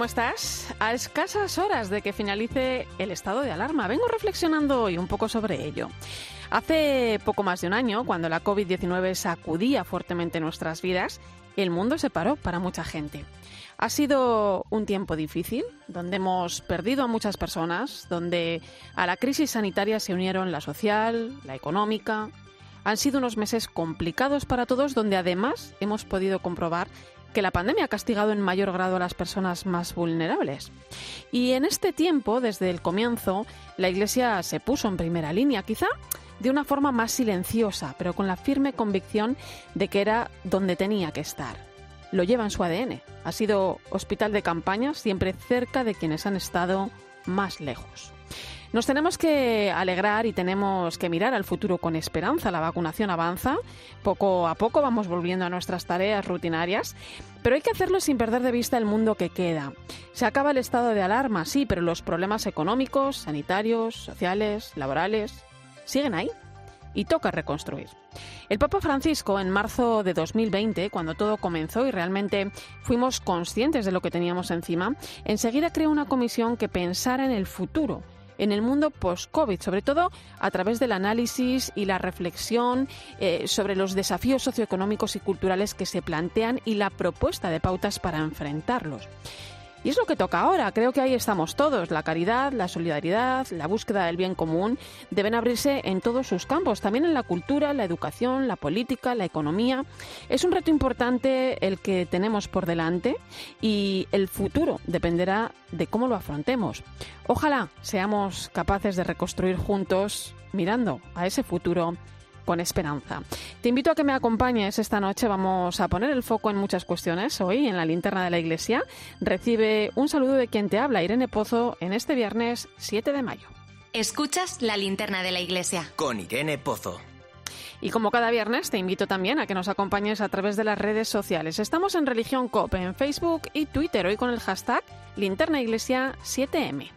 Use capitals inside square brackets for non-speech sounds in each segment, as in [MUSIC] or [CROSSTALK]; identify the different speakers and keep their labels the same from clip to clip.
Speaker 1: ¿Cómo estás? A escasas horas de que finalice el estado de alarma, vengo reflexionando hoy un poco sobre ello. Hace poco más de un año, cuando la COVID-19 sacudía fuertemente nuestras vidas, el mundo se paró para mucha gente. Ha sido un tiempo difícil, donde hemos perdido a muchas personas, donde a la crisis sanitaria se unieron la social, la económica. Han sido unos meses complicados para todos, donde además hemos podido comprobar que la pandemia ha castigado en mayor grado a las personas más vulnerables. Y en este tiempo, desde el comienzo, la Iglesia se puso en primera línea, quizá de una forma más silenciosa, pero con la firme convicción de que era donde tenía que estar. Lo lleva en su ADN. Ha sido hospital de campaña, siempre cerca de quienes han estado más lejos. Nos tenemos que alegrar y tenemos que mirar al futuro con esperanza. La vacunación avanza, poco a poco vamos volviendo a nuestras tareas rutinarias, pero hay que hacerlo sin perder de vista el mundo que queda. Se acaba el estado de alarma, sí, pero los problemas económicos, sanitarios, sociales, laborales, siguen ahí y toca reconstruir. El Papa Francisco, en marzo de 2020, cuando todo comenzó y realmente fuimos conscientes de lo que teníamos encima, enseguida creó una comisión que pensara en el futuro en el mundo post-COVID, sobre todo a través del análisis y la reflexión eh, sobre los desafíos socioeconómicos y culturales que se plantean y la propuesta de pautas para enfrentarlos. Y es lo que toca ahora. Creo que ahí estamos todos. La caridad, la solidaridad, la búsqueda del bien común deben abrirse en todos sus campos, también en la cultura, la educación, la política, la economía. Es un reto importante el que tenemos por delante y el futuro dependerá de cómo lo afrontemos. Ojalá seamos capaces de reconstruir juntos mirando a ese futuro con esperanza. Te invito a que me acompañes esta noche. Vamos a poner el foco en muchas cuestiones hoy en la linterna de la iglesia. Recibe un saludo de quien te habla, Irene Pozo, en este viernes 7 de mayo.
Speaker 2: Escuchas la linterna de la iglesia.
Speaker 3: Con Irene Pozo.
Speaker 1: Y como cada viernes, te invito también a que nos acompañes a través de las redes sociales. Estamos en Religión COP en Facebook y Twitter, hoy con el hashtag linternaiglesia7m.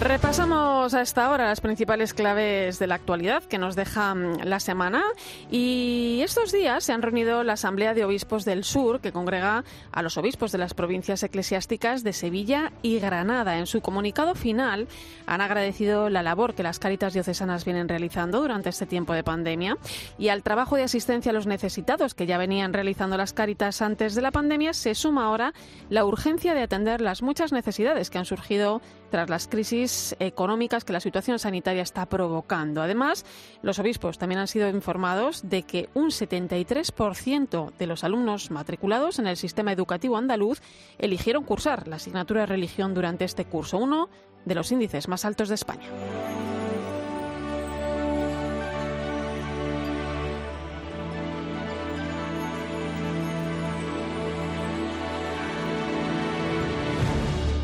Speaker 1: Repasamos a esta hora las principales claves de la actualidad que nos deja mm, la semana y estos días se han reunido la Asamblea de Obispos del Sur que congrega a los obispos de las provincias eclesiásticas de Sevilla y Granada. En su comunicado final han agradecido la labor que las cáritas diocesanas vienen realizando durante este tiempo de pandemia y al trabajo de asistencia a los necesitados que ya venían realizando las cáritas antes de la pandemia se suma ahora la urgencia de atender las muchas necesidades que han surgido tras las crisis económicas que la situación sanitaria está provocando. Además, los obispos también han sido informados de que un 73% de los alumnos matriculados en el sistema educativo andaluz eligieron cursar la asignatura de religión durante este curso, uno de los índices más altos de España.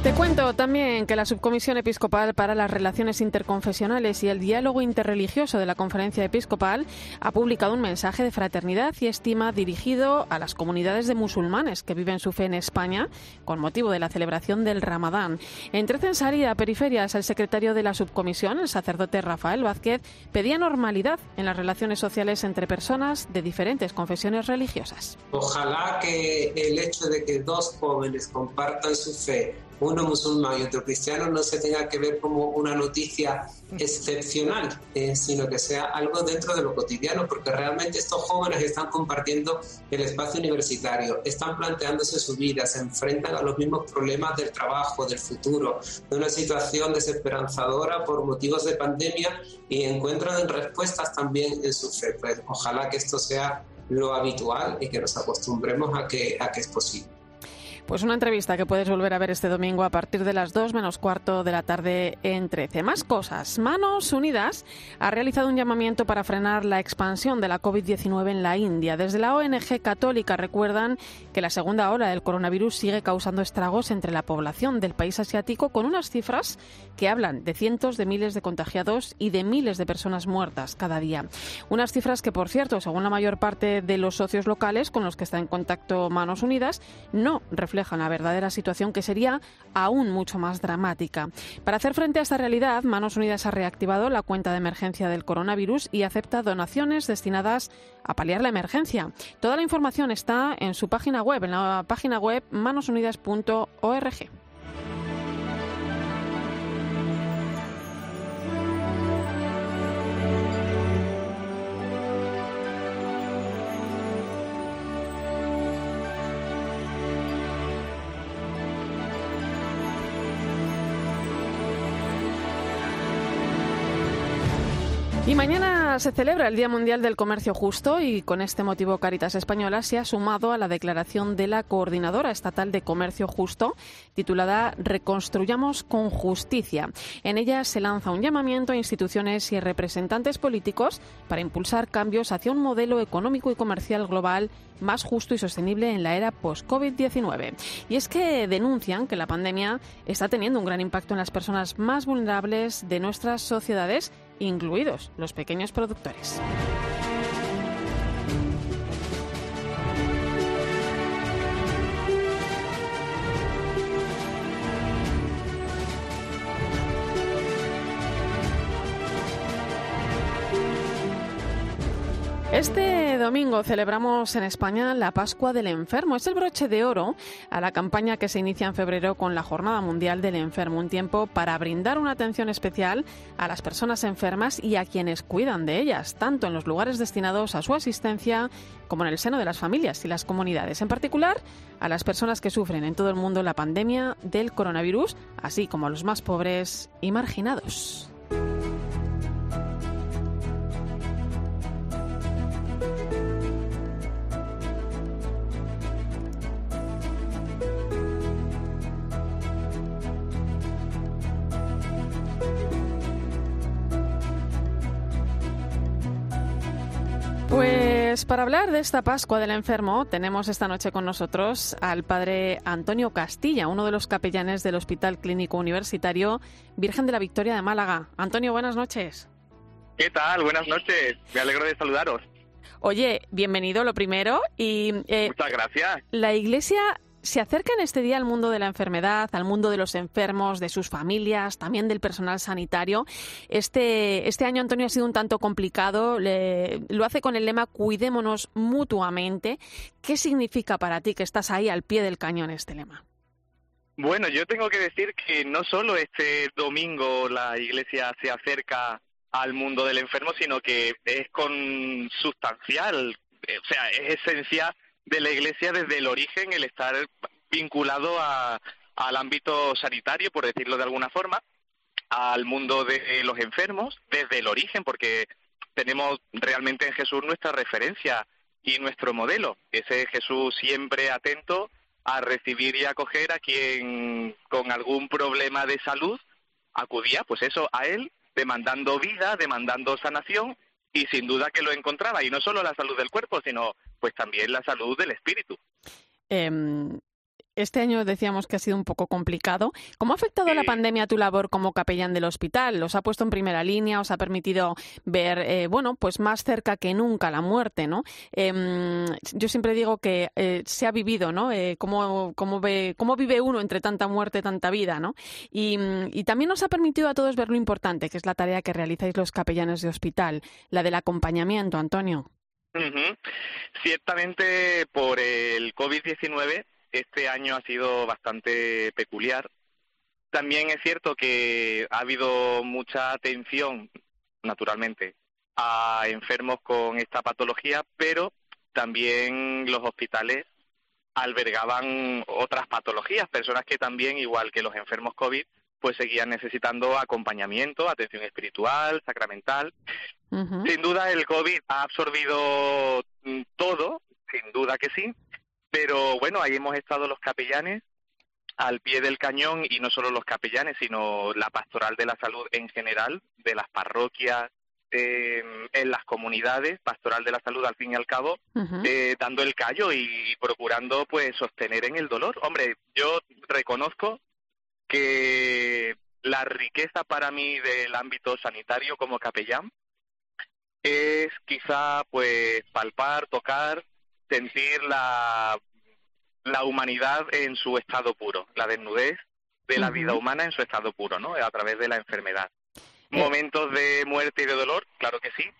Speaker 1: Te cuento también que la Subcomisión Episcopal para las Relaciones Interconfesionales y el Diálogo Interreligioso de la Conferencia Episcopal ha publicado un mensaje de fraternidad y estima dirigido a las comunidades de musulmanes que viven su fe en España con motivo de la celebración del Ramadán. Entre Censar y Periferias, el secretario de la Subcomisión, el sacerdote Rafael Vázquez, pedía normalidad en las relaciones sociales entre personas de diferentes confesiones religiosas.
Speaker 4: Ojalá que el hecho de que dos jóvenes compartan su fe uno musulmán y otro cristiano no se tenga que ver como una noticia excepcional, eh, sino que sea algo dentro de lo cotidiano, porque realmente estos jóvenes están compartiendo el espacio universitario, están planteándose su vida, se enfrentan a los mismos problemas del trabajo, del futuro, de una situación desesperanzadora por motivos de pandemia y encuentran respuestas también en su fe. Pues ojalá que esto sea lo habitual y que nos acostumbremos a que, a que es posible.
Speaker 1: Pues una entrevista que puedes volver a ver este domingo a partir de las 2 menos cuarto de la tarde en 13. Más cosas. Manos Unidas ha realizado un llamamiento para frenar la expansión de la COVID-19 en la India. Desde la ONG católica recuerdan que la segunda ola del coronavirus sigue causando estragos entre la población del país asiático con unas cifras que hablan de cientos de miles de contagiados y de miles de personas muertas cada día. Unas cifras que, por cierto, según la mayor parte de los socios locales con los que está en contacto Manos Unidas, no reflejan refleja una verdadera situación que sería aún mucho más dramática. Para hacer frente a esta realidad, Manos Unidas ha reactivado la cuenta de emergencia del coronavirus y acepta donaciones destinadas a paliar la emergencia. Toda la información está en su página web, en la página web manosunidas.org. se celebra el Día Mundial del Comercio Justo y con este motivo Caritas Española se ha sumado a la declaración de la Coordinadora Estatal de Comercio Justo titulada Reconstruyamos con Justicia. En ella se lanza un llamamiento a instituciones y representantes políticos para impulsar cambios hacia un modelo económico y comercial global más justo y sostenible en la era post-COVID-19. Y es que denuncian que la pandemia está teniendo un gran impacto en las personas más vulnerables de nuestras sociedades incluidos los pequeños productores. Este domingo celebramos en España la Pascua del Enfermo. Es el broche de oro a la campaña que se inicia en febrero con la Jornada Mundial del Enfermo, un tiempo para brindar una atención especial a las personas enfermas y a quienes cuidan de ellas, tanto en los lugares destinados a su asistencia como en el seno de las familias y las comunidades, en particular a las personas que sufren en todo el mundo la pandemia del coronavirus, así como a los más pobres y marginados. Pues para hablar de esta Pascua del Enfermo, tenemos esta noche con nosotros al padre Antonio Castilla, uno de los capellanes del Hospital Clínico Universitario Virgen de la Victoria de Málaga. Antonio, buenas noches.
Speaker 5: ¿Qué tal? Buenas noches. Me alegro de saludaros.
Speaker 1: Oye, bienvenido lo primero. Y,
Speaker 5: eh, Muchas gracias.
Speaker 1: La Iglesia se acerca en este día al mundo de la enfermedad, al mundo de los enfermos, de sus familias, también del personal sanitario. Este, este año, Antonio, ha sido un tanto complicado. lo hace con el lema Cuidémonos mutuamente. ¿Qué significa para ti que estás ahí al pie del cañón este lema?
Speaker 5: Bueno, yo tengo que decir que no solo este domingo la Iglesia se acerca al mundo del enfermo, sino que es consustancial, eh, o sea, es esencial de la Iglesia desde el origen, el estar vinculado al ámbito sanitario, por decirlo de alguna forma, al mundo de los enfermos, desde el origen, porque tenemos realmente en Jesús nuestra referencia y nuestro modelo, ese Jesús siempre atento a recibir y acoger a quien con algún problema de salud acudía, pues eso, a él, demandando vida, demandando sanación y sin duda que lo encontraba, y no solo la salud del cuerpo, sino pues también la salud del espíritu.
Speaker 1: Em, este año decíamos que ha sido un poco complicado. ¿Cómo ha afectado la pandemia a tu labor como capellán del hospital? ¿Os ha puesto en primera línea? ¿Os ha permitido ver, eh, bueno, pues más cerca que nunca la muerte, ¿no? Em, yo siempre digo que eh, se ha vivido, ¿no? Eh, cómo, cómo, ve, cómo vive uno entre tanta muerte, tanta vida, ¿no? Y, y también nos ha permitido a todos ver lo importante, que es la tarea que realizáis los capellanes de hospital, la del acompañamiento, Antonio.
Speaker 5: Ciertamente por el COVID-19 este año ha sido bastante peculiar. También es cierto que ha habido mucha atención, naturalmente, a enfermos con esta patología, pero también los hospitales albergaban otras patologías, personas que también, igual que los enfermos COVID, pues seguían necesitando acompañamiento, atención espiritual, sacramental. Sin duda el COVID ha absorbido mm, todo, sin duda que sí, pero bueno, ahí hemos estado los capellanes al pie del cañón y no solo los capellanes, sino la pastoral de la salud en general, de las parroquias, em, en las comunidades, pastoral de la salud al fin y al cabo, eh, dando el callo y procurando pues sostener en el dolor. Hombre, yo reconozco que la riqueza para mí del ámbito sanitario como capellán es quizá pues palpar, tocar, sentir la la humanidad en su estado puro, la desnudez de la vida humana en su estado puro, ¿no? A través de la enfermedad. Eh. Momentos de muerte y de dolor, claro que sí,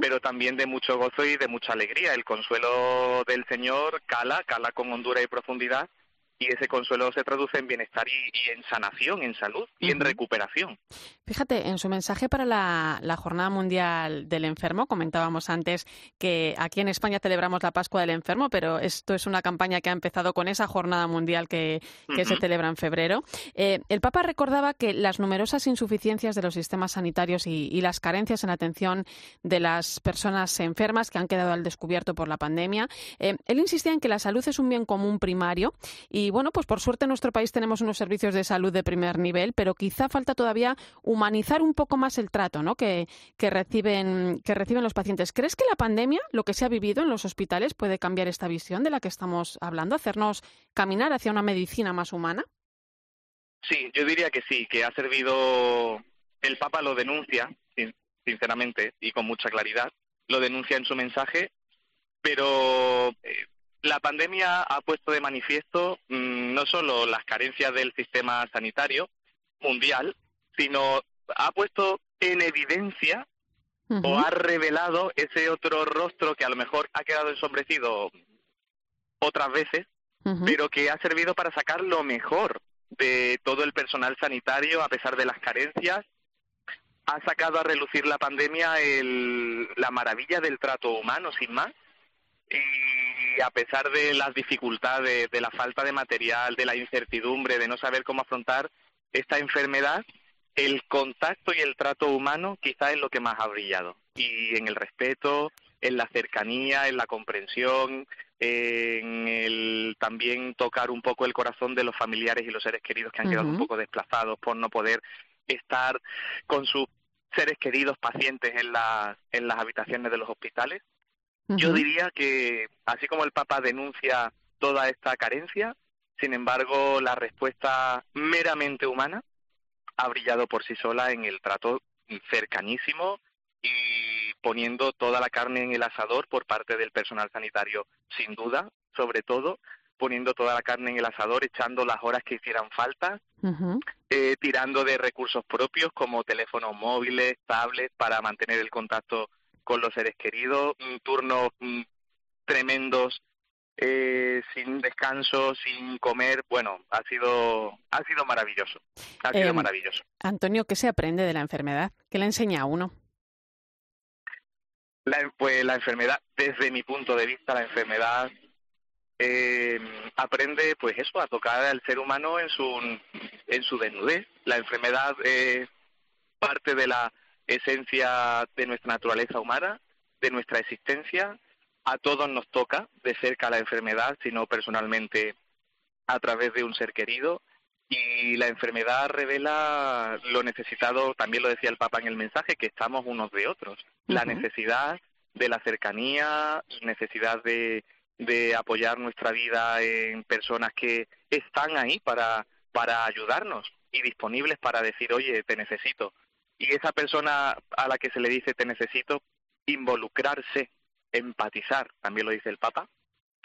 Speaker 5: pero también de mucho gozo y de mucha alegría. El consuelo del Señor cala, cala con hondura y profundidad y ese consuelo se traduce en bienestar y, en sanación, en salud y en recuperación.
Speaker 1: Fíjate, en su mensaje para la, Jornada Mundial del Enfermo, comentábamos antes que aquí en España celebramos la Pascua del Enfermo, pero esto es una campaña que ha empezado con esa Jornada Mundial que, se celebra en febrero. Eh, el Papa recordaba que las numerosas insuficiencias de los sistemas sanitarios y, las carencias en atención de las personas enfermas que han quedado al descubierto por la pandemia, eh, él insistía en que la salud es un bien común primario y y bueno, pues por suerte en nuestro país tenemos unos servicios de salud de primer nivel, pero quizá falta todavía humanizar un poco más el trato ¿no? que, que, reciben, que reciben los pacientes. ¿Crees que la pandemia, lo que se ha vivido en los hospitales, puede cambiar esta visión de la que estamos hablando, hacernos caminar hacia una medicina más humana?
Speaker 5: Sí, yo diría que sí, que ha servido, el Papa lo denuncia, sinceramente, y con mucha claridad, lo denuncia en su mensaje, pero eh, la pandemia ha puesto de manifiesto mm, no solo las carencias del sistema sanitario mundial, sino ha puesto en evidencia o ha revelado ese otro rostro que a lo mejor ha quedado ensombrecido otras veces, pero que ha servido para sacar lo mejor de todo el personal sanitario a pesar de las carencias. Ha sacado a relucir la pandemia el, la maravilla del trato humano, sin más. Y a pesar de las dificultades, de la falta de material, de la incertidumbre, de no saber cómo afrontar esta enfermedad, el contacto y el trato humano quizá es lo que más ha brillado. Y en el respeto, en la cercanía, en la comprensión, en el también tocar un poco el corazón de los familiares y los seres queridos que han quedado un poco desplazados por no poder estar con sus seres queridos pacientes en las, en las habitaciones de los hospitales. Yo diría que, así como el Papa denuncia toda esta carencia, sin embargo, la respuesta meramente humana ha brillado por sí sola en el trato cercanísimo y poniendo toda la carne en el asador por parte del personal sanitario, sin duda, sobre todo, poniendo toda la carne en el asador, echando las horas que hicieran falta, eh, tirando de recursos propios como teléfonos móviles, tablets, para mantener el contacto con los seres queridos, turnos mm, tremendos eh, sin descanso, sin comer, bueno, ha sido ha sido maravilloso, ha sido em, maravilloso.
Speaker 1: Antonio, ¿qué se aprende de la enfermedad? ¿Qué le enseña a uno?
Speaker 5: La, pues la enfermedad, desde mi punto de vista, la enfermedad eh, aprende, pues eso, a tocar al ser humano en su en su desnudez. La enfermedad es parte de la esencia de nuestra naturaleza humana, de nuestra existencia. A todos nos toca de cerca la enfermedad, sino personalmente a través de un ser querido. Y la enfermedad revela lo necesitado, también lo decía el Papa en el mensaje, que estamos unos de otros. La necesidad de la cercanía, necesidad de, de apoyar nuestra vida en personas que están ahí para, para ayudarnos y disponibles para decir, oye, te necesito y esa persona a la que se le dice te necesito, involucrarse, empatizar, también lo dice el Papa,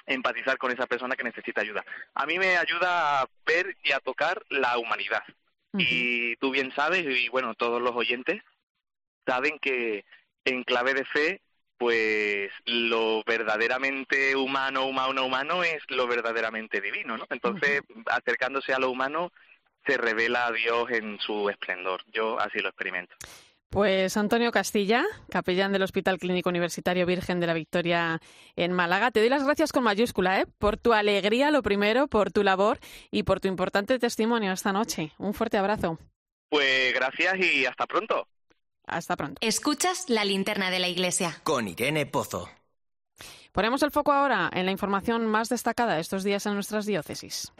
Speaker 5: empatizar con esa persona que necesita ayuda. A mí me ayuda a ver y a tocar la humanidad. Y tú bien sabes, y bueno, todos los oyentes saben que en clave de fe, pues lo verdaderamente humano, humano, humano es lo verdaderamente divino, ¿no? Entonces, acercándose a lo humano se revela a Dios en su esplendor. Yo así lo experimento.
Speaker 1: Pues Antonio Castilla, capellán del Hospital Clínico Universitario Virgen de la Victoria en Málaga, te doy las gracias con mayúscula, ¿eh? por tu alegría, lo primero, por tu labor y por tu importante testimonio esta noche. Un fuerte abrazo.
Speaker 5: Pues gracias y hasta pronto.
Speaker 1: Hasta pronto.
Speaker 2: Escuchas la linterna de la iglesia.
Speaker 3: Con Irene Pozo.
Speaker 1: Ponemos el foco ahora en la información más destacada de estos días en nuestras diócesis.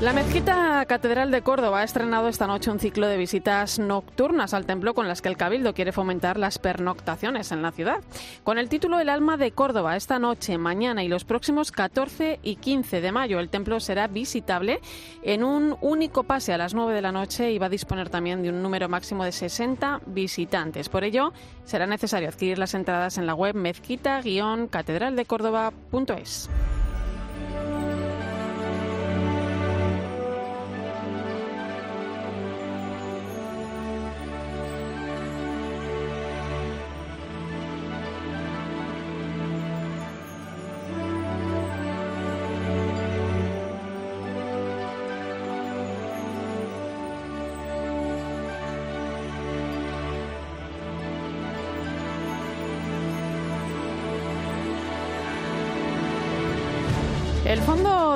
Speaker 1: La Mezquita Catedral de Córdoba ha estrenado esta noche un ciclo de visitas nocturnas al templo con las que el Cabildo quiere fomentar las pernoctaciones en la ciudad. Con el título El alma de Córdoba, esta noche, mañana y los próximos 14 y 15 de mayo, el templo será visitable en un único pase a las 9 de la noche y va a disponer también de un número máximo de 60 visitantes. Por ello, será necesario adquirir las entradas en la web mezquita-catedraldecórdoba.es.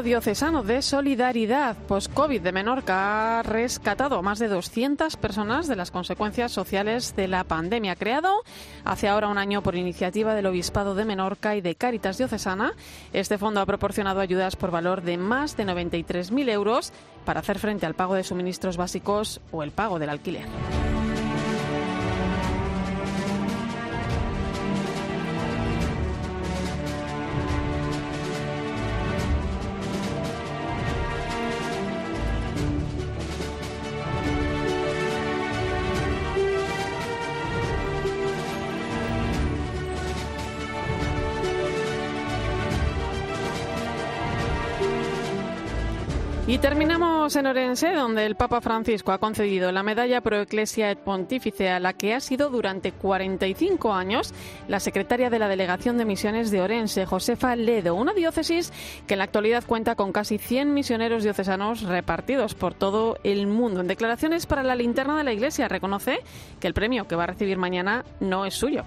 Speaker 1: Diocesano de Solidaridad Post-COVID de Menorca ha rescatado a más de 200 personas de las consecuencias sociales de la pandemia. Creado hace ahora un año por iniciativa del Obispado de Menorca y de Cáritas Diocesana, este fondo ha proporcionado ayudas por valor de más de 93.000 euros para hacer frente al pago de suministros básicos o el pago del alquiler. Y terminamos en Orense, donde el Papa Francisco ha concedido la medalla Pro Ecclesia et Pontifice a la que ha sido durante 45 años la secretaria de la Delegación de Misiones de Orense, Josefa Ledo, una diócesis que en la actualidad cuenta con casi 100 misioneros diocesanos repartidos por todo el mundo. En declaraciones para la linterna de la Iglesia reconoce que el premio que va a recibir mañana no es suyo.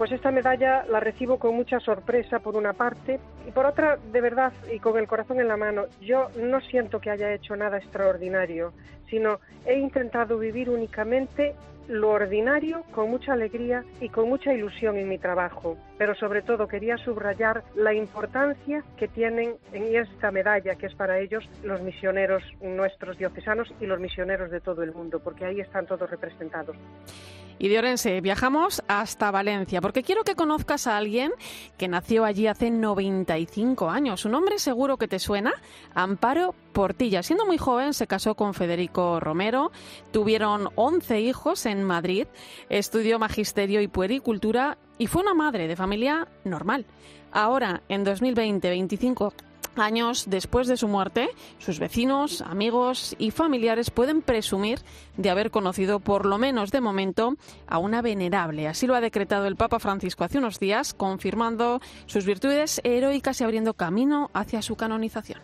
Speaker 6: Pues esta medalla la recibo con mucha sorpresa por una parte y por otra, de verdad, y con el corazón en la mano, yo no siento que haya hecho nada extraordinario, sino he intentado vivir únicamente lo ordinario con mucha alegría y con mucha ilusión en mi trabajo, pero sobre todo quería subrayar la importancia que tienen en esta medalla, que es para ellos los misioneros nuestros diocesanos y los misioneros de todo el mundo, porque ahí están todos representados.
Speaker 1: Y de Orense viajamos hasta Valencia, porque quiero que conozcas a alguien que nació allí hace 95 años. Su nombre seguro que te suena, Amparo Portilla. Siendo muy joven se casó con Federico Romero, tuvieron 11 hijos en Madrid, estudió magisterio y puericultura y fue una madre de familia normal. Ahora, en 2020, 25 años después de su muerte, sus vecinos, amigos y familiares pueden presumir de haber conocido, por lo menos de momento, a una venerable. Así lo ha decretado el Papa Francisco hace unos días, confirmando sus virtudes heroicas y abriendo camino hacia su canonización.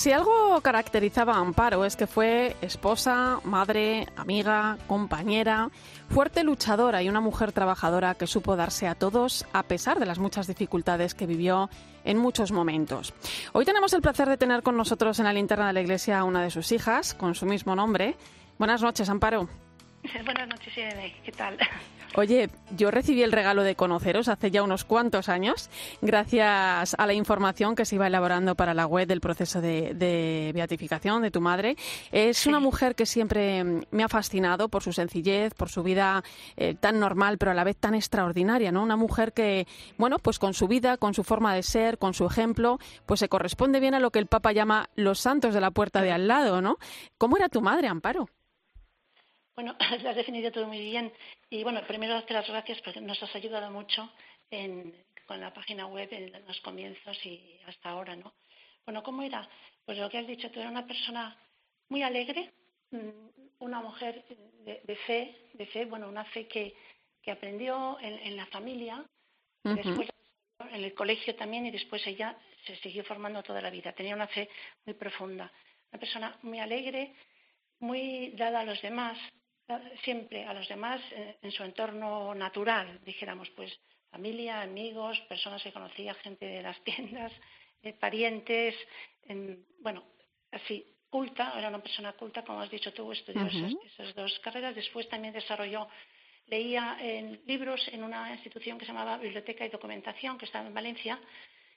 Speaker 1: Si algo caracterizaba a Amparo es que fue esposa, madre, amiga, compañera, fuerte luchadora y una mujer trabajadora que supo darse a todos a pesar de las muchas dificultades que vivió en muchos momentos. Hoy tenemos el placer de tener con nosotros en la linterna de la iglesia a una de sus hijas con su mismo nombre. Buenas noches, Amparo. [LAUGHS]
Speaker 7: Buenas noches, Irene. ¿Qué tal?
Speaker 1: Oye, yo recibí el regalo de conoceros hace ya unos cuantos años, gracias a la información que se iba elaborando para la web del proceso de, beatificación de tu madre. Es una mujer que siempre me ha fascinado por su sencillez, por su vida eh, tan normal, pero a la vez tan extraordinaria, ¿no? Una mujer que, bueno, pues con su vida, con su forma de ser, con su ejemplo, pues se corresponde bien a lo que el Papa llama los santos de la puerta de al lado, ¿no? ¿Cómo era tu madre, Amparo?
Speaker 7: Bueno, [LAUGHS] lo has definido todo muy bien. Y bueno, primero darte las gracias porque nos has ayudado mucho con la página web en los comienzos y hasta ahora, ¿no? Bueno, ¿cómo era? Pues lo que has dicho, tú eras una persona muy alegre, mm, una mujer de, fe, de fe, bueno, una fe que, que aprendió en, la familia, después en el colegio también y después ella se siguió formando toda la vida. Tenía una fe muy profunda. Una persona muy alegre, muy dada a los demás, siempre a los demás eh, en su entorno natural, dijéramos, pues familia, amigos, personas que conocía, gente de las [LAUGHS] tiendas, eh, parientes, bueno, así, culta, era una persona culta, como has dicho tú, estudió esas, dos carreras, después también desarrolló, leía en libros en una institución que se llamaba Biblioteca y Documentación, que estaba en Valencia,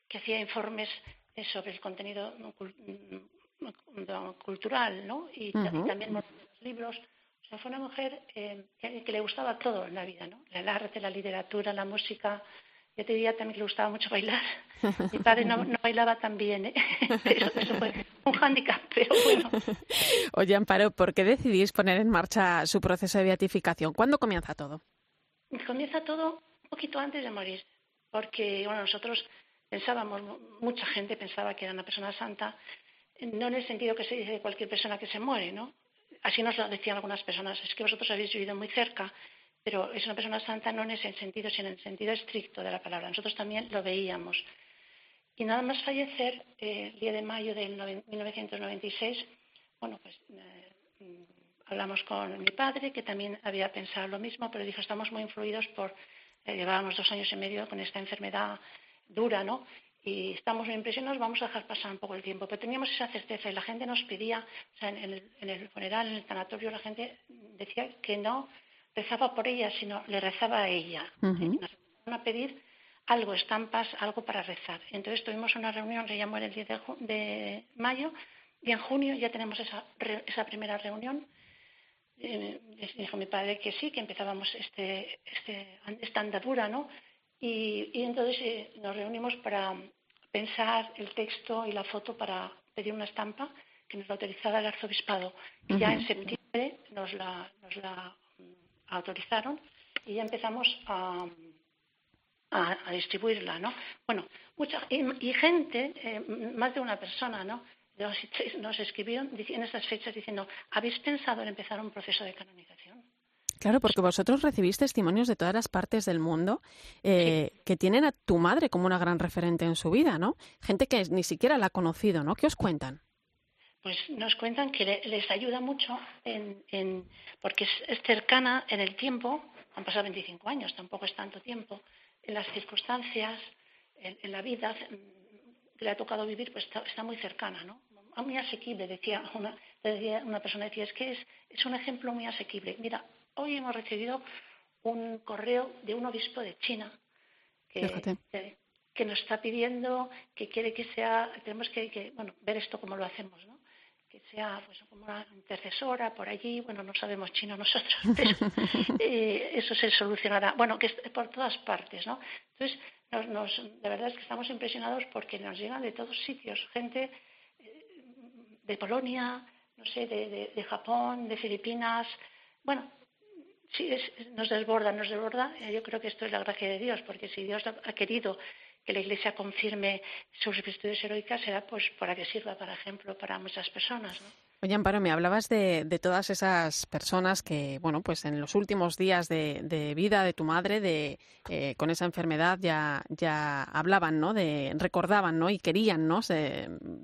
Speaker 7: que hacía informes eh, sobre el contenido cultural, ¿no? Y, también los libros fue una mujer eh, que, le gustaba todo en la vida, ¿no? El arte, la literatura, la música. Yo te diría también que le gustaba mucho bailar. Mi padre no, bailaba tan bien, ¿eh? [LAUGHS] Eso, fue un hándicap, pero bueno.
Speaker 1: Oye, Amparo, ¿por qué decidís poner en marcha su proceso de beatificación? ¿Cuándo comienza todo?
Speaker 7: Comienza todo un poquito antes de morir, porque bueno, nosotros pensábamos, mucha gente pensaba que era una persona santa, no en el sentido que se dice de cualquier persona que se muere, ¿no? Así nos lo decían algunas personas, es que vosotros habéis vivido muy cerca, pero es una persona santa no en ese sentido, sino en el sentido estricto de la palabra. Nosotros también lo veíamos. Y nada más fallecer, eh, el día de mayo de 1996, bueno, pues eh, hablamos con mi padre, que también había pensado lo mismo, pero dijo, estamos muy influidos por, eh, llevábamos dos años y medio con esta enfermedad dura, ¿no? Y estamos muy impresionados, vamos a dejar pasar un poco el tiempo. Pero teníamos esa certeza y la gente nos pedía, o sea, en el, en el funeral, en el tanatorio, la gente decía que no rezaba por ella, sino le rezaba a ella. Nos empezaron a pedir algo, estampas, algo para rezar. Entonces tuvimos una reunión, se llamó el 10 de, mayo, y en junio ya tenemos esa, esa primera reunión. Eh, dijo mi padre que sí, que empezábamos este, este, esta andadura, ¿no? Y, entonces eh, nos reunimos para pensar el texto y la foto para pedir una estampa que nos la autorizara el arzobispado. Y ya en septiembre nos la, nos la mm, autorizaron y ya empezamos a, a, distribuirla, ¿no? Bueno, mucha y, gente, eh, más de una persona, ¿no? Nos, nos escribieron en estas fechas diciendo, ¿habéis pensado en empezar un proceso de canonización?
Speaker 1: Claro, porque vosotros recibís testimonios de todas las partes del mundo eh, que tienen a tu madre como una gran referente en su vida, ¿no? Gente que ni siquiera la ha conocido, ¿no? ¿Qué os cuentan?
Speaker 7: Pues nos cuentan que les ayuda mucho en, porque es, cercana en el tiempo, han pasado 25 años, tampoco es tanto tiempo, en las circunstancias, en, la vida que le ha tocado vivir, pues está, muy cercana, ¿no? Muy asequible, decía una, decía una persona, decía, es que es, es un ejemplo muy asequible. Mira, Hoy hemos recibido un correo de un obispo de China que, que, nos está pidiendo que quiere que sea, tenemos que, bueno, ver esto como lo hacemos, ¿no? que sea pues, como una intercesora por allí, bueno, no sabemos chino nosotros, [LAUGHS] pero eh, eso se solucionará. Bueno, que es por todas partes, ¿no? Entonces, nos, de verdad es que estamos impresionados porque nos llegan de todos sitios, gente eh, de Polonia, no sé, de, de Japón, de Filipinas, bueno, sí, nos desborda, nos desborda. Yo creo que esto es la gracia de Dios, porque si Dios ha querido que la Iglesia confirme sus virtudes heroicas, será pues para que sirva, por ejemplo, para muchas personas. ¿no?
Speaker 1: Oye, Amparo, me hablabas de, todas esas personas que, bueno, pues en los últimos días de, vida de tu madre, de, eh, con esa enfermedad, ya, ya hablaban, ¿no? De, recordaban, ¿no? Y querían, ¿no?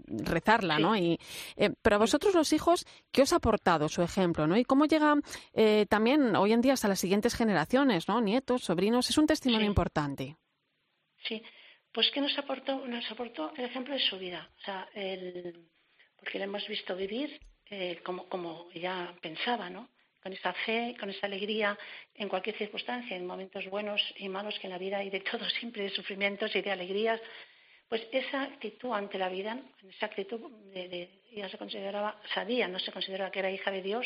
Speaker 1: rezarla, ¿no? Y, eh, pero a vosotros los hijos, ¿qué os ha aportado su ejemplo, ¿no? Y cómo llega eh, también hoy en día hasta las siguientes generaciones, ¿no? Nietos, sobrinos, es un testimonio importante.
Speaker 7: Sí, pues ¿qué nos aportó? Nos aportó el ejemplo de su vida, o sea, el porque le hemos visto vivir eh, como, como ella pensaba, ¿no? con esa fe, con esa alegría en cualquier circunstancia, en momentos buenos y malos que en la vida hay de todo, [LAUGHS] siempre de sufrimientos y de alegrías. Pues esa actitud ante la vida, esa actitud de, se consideraba, sabía, no se consideraba que era hija de Dios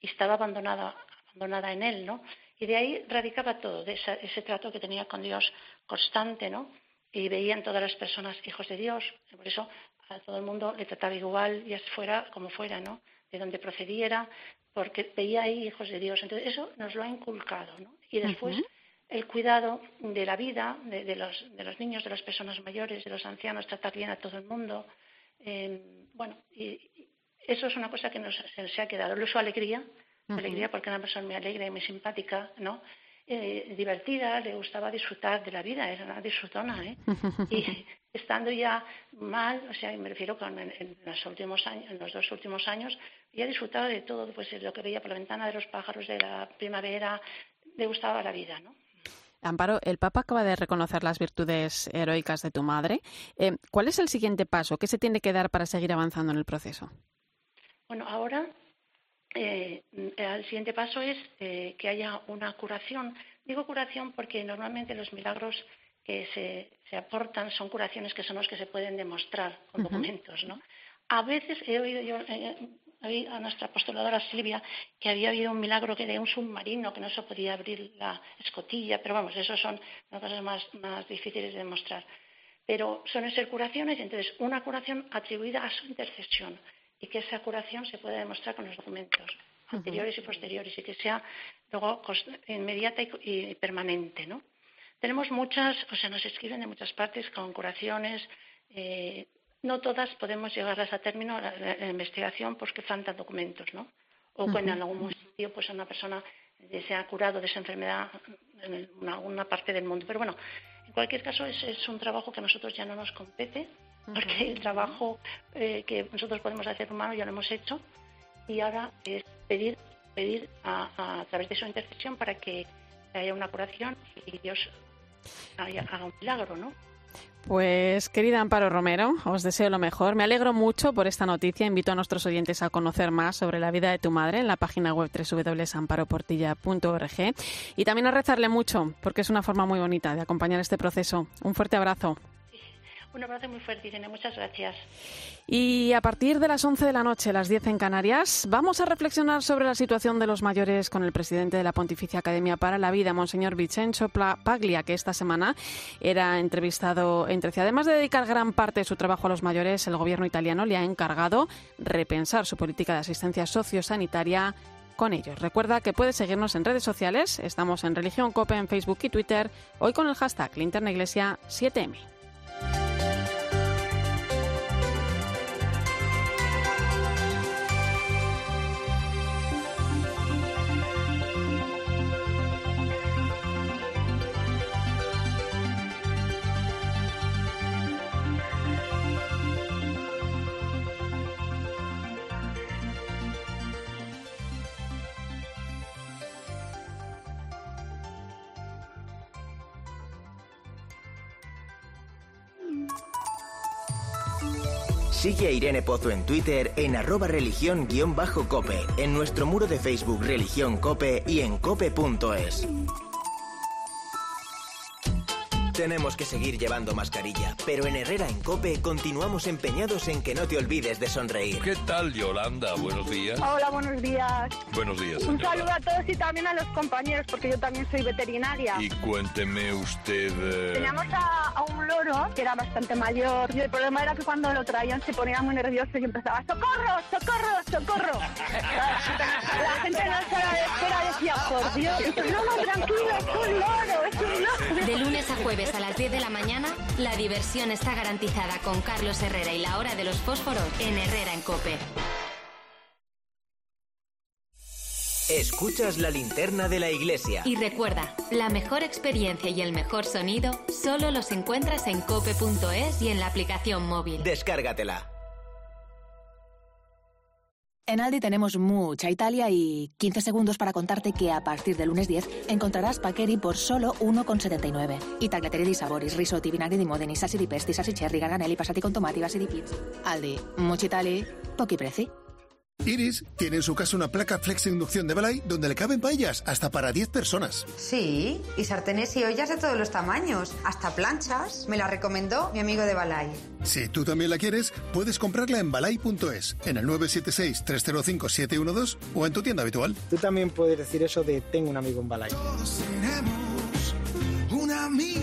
Speaker 7: y estaba abandonada, abandonada en él, ¿no? Y de ahí radicaba todo, de ese trato que tenía con Dios constante, ¿no? Y veía en todas las personas hijos de Dios. Por eso a todo el mundo le trataba igual, ya fuera como fuera, ¿no? De donde procediera, porque veía ahí hijos de Dios. Entonces, eso nos lo ha inculcado, ¿no? Y después, el cuidado de la vida, de, los, de, los, niños, de las personas mayores, de los ancianos, tratar bien a todo el mundo. Eh, bueno, y, eso es una cosa que nos se, ha quedado. Luego su alegría, alegría porque una persona muy alegre y muy simpática, ¿no? Eh, divertida, le gustaba disfrutar de la vida, era una disfrutona, ¿eh? [LAUGHS] y [LAUGHS] estando ya mal, o sea, me refiero con, en, los últimos años, en los dos últimos años, ya disfrutaba de todo, pues lo que veía por la ventana de los pájaros de la primavera, le gustaba la vida, ¿no?
Speaker 1: Amparo, el Papa acaba de reconocer las virtudes heroicas de tu madre. Eh, ¿Cuál es el siguiente paso? ¿Qué se tiene que dar para seguir avanzando en el proceso?
Speaker 7: Bueno, ahora eh, el siguiente paso es eh, que haya una curación. Digo curación porque normalmente los milagros que se, aportan son curaciones que son los que se pueden demostrar con documentos, ¿no? A veces he oído yo eh, a nuestra apostoladora Silvia que había habido un milagro que de un submarino que no se podía abrir la escotilla, pero vamos, eso son las cosas más, más difíciles de demostrar. Pero suelen ser curaciones, entonces una curación atribuida a su intercesión y que esa curación se pueda demostrar con los documentos anteriores y posteriores y que sea luego inmediata y, permanente, ¿no? Tenemos muchas, o sea, nos escriben de muchas partes con curaciones. Eh, no todas podemos llevarlas a término la, la, investigación porque faltan documentos, ¿no? O cuando en algún sitio pues una persona se ha curado de esa enfermedad en alguna parte del mundo. Pero bueno, en cualquier caso es, es un trabajo que a nosotros ya no nos compete porque el trabajo eh, que nosotros podemos hacer humano ya lo hemos hecho y ahora es pedir pedir a, través de su intercesión para que haya una curación y Dios haga un milagro, ¿no?
Speaker 1: Pues querida Amparo Romero, os deseo lo mejor. Me alegro mucho por esta noticia. Invito a nuestros oyentes a conocer más sobre la vida de tu madre en la página web www.amparoportilla.org y también a rezarle mucho porque es una forma muy bonita de acompañar este proceso. Un fuerte abrazo.
Speaker 7: Un abrazo muy fuerte, Irene. Muchas gracias.
Speaker 1: Y a partir de las 11 de la noche, las 10 en Canarias, vamos a reflexionar sobre la situación de los mayores con el presidente de la Pontificia Academia para la Vida, Monseñor Vincenzo Paglia, que esta semana era entrevistado en Trece. Además de dedicar gran parte de su trabajo a los mayores, el gobierno italiano le ha encargado repensar su política de asistencia sociosanitaria con ellos. Recuerda que puedes seguirnos en redes sociales. Estamos en Religión Cope en Facebook y Twitter. Hoy con el hashtag Linterna Iglesia 7M.
Speaker 3: Sigue a Irene Pozo en Twitter en arroba religión-cope, en nuestro muro de Facebook Religión Cope y en cope.es. Tenemos que seguir llevando mascarilla, pero en Herrera en Cope continuamos empeñados en que no te olvides de sonreír.
Speaker 8: ¿Qué tal, Yolanda? Buenos días.
Speaker 9: Hola, buenos días.
Speaker 8: Buenos días.
Speaker 9: Un saludo a todos y también a los compañeros, porque yo también soy veterinaria.
Speaker 8: Y cuénteme usted.
Speaker 9: Eh, Teníamos a, un loro que era bastante mayor y el problema era que cuando lo traían se ponía muy nervioso y empezaba: ¡Socorro, socorro, socorro! [LAUGHS] la, gente en la sala de espera decía: Por Dios, no, no, tranquilo, es un loro, es un loro.
Speaker 2: De lunes a jueves a las 10 de la mañana, la diversión está garantizada con Carlos Herrera y la hora de los fósforos en Herrera en Cope.
Speaker 3: Escuchas la linterna de la iglesia.
Speaker 2: Y recuerda, la mejor experiencia y el mejor sonido solo los encuentras en cope.es y en la aplicación móvil.
Speaker 3: Descárgatela.
Speaker 10: En Aldi tenemos mucha Italia y 15 segundos para contarte que a partir del lunes 10 encontrarás Paqueri por solo 1,79. Y tagliatelle di saboris, risotti, vinagre di modeni, sassi di pesti, sassi cherry, garganelli, passati con tomati, basi di pizza. Aldi, mucha Italia, pochi preci.
Speaker 11: Iris tiene en su casa una placa flex inducción de Balay donde le caben paellas hasta para 10 personas.
Speaker 12: Sí, y sartenes y ollas de todos los tamaños, hasta planchas. Me la recomendó mi amigo de Balay.
Speaker 11: Si tú también la quieres, puedes comprarla en balay.es, en el 976-305-712 o en tu tienda habitual.
Speaker 13: Tú también puedes decir eso de tengo un amigo en Balay.
Speaker 14: Todos tenemos un amigo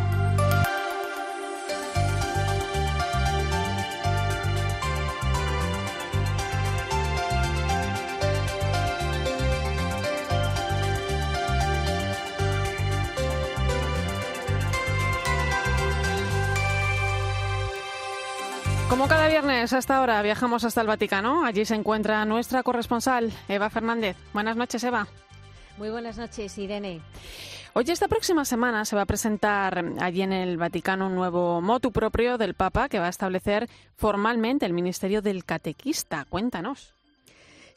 Speaker 1: Hasta ahora viajamos hasta el Vaticano. Allí se encuentra nuestra corresponsal, Eva Fernández. Buenas noches, Eva.
Speaker 15: Muy buenas noches, Irene.
Speaker 1: Oye, esta próxima semana se va a presentar allí en el Vaticano un nuevo motu propio del Papa que va a establecer formalmente el ministerio del catequista. Cuéntanos.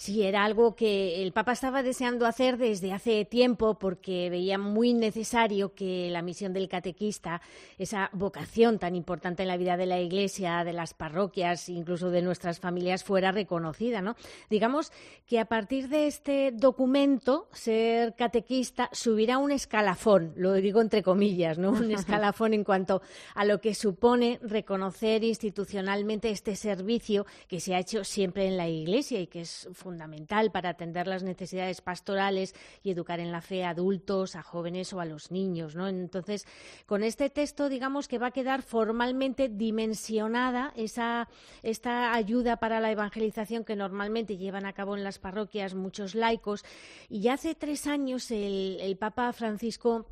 Speaker 15: Sí, era algo que el Papa estaba deseando hacer desde hace tiempo porque veía muy necesario que la misión del catequista, esa vocación tan importante en la vida de la Iglesia, de las parroquias, incluso de nuestras familias, fuera reconocida. ¿no? Digamos que a partir de este documento, ser catequista subirá un escalafón, lo digo entre comillas, ¿no? un [LAUGHS] escalafón en cuanto a lo que supone reconocer institucionalmente este servicio que se ha hecho siempre en la Iglesia y que es fundamental para atender las necesidades pastorales y educar en la fe a adultos, a jóvenes o a los niños. ¿no? Entonces, con este texto, digamos que va a quedar formalmente dimensionada esa, esta ayuda para la evangelización que normalmente llevan a cabo en las parroquias muchos laicos. Y ya hace tres años el Papa Francisco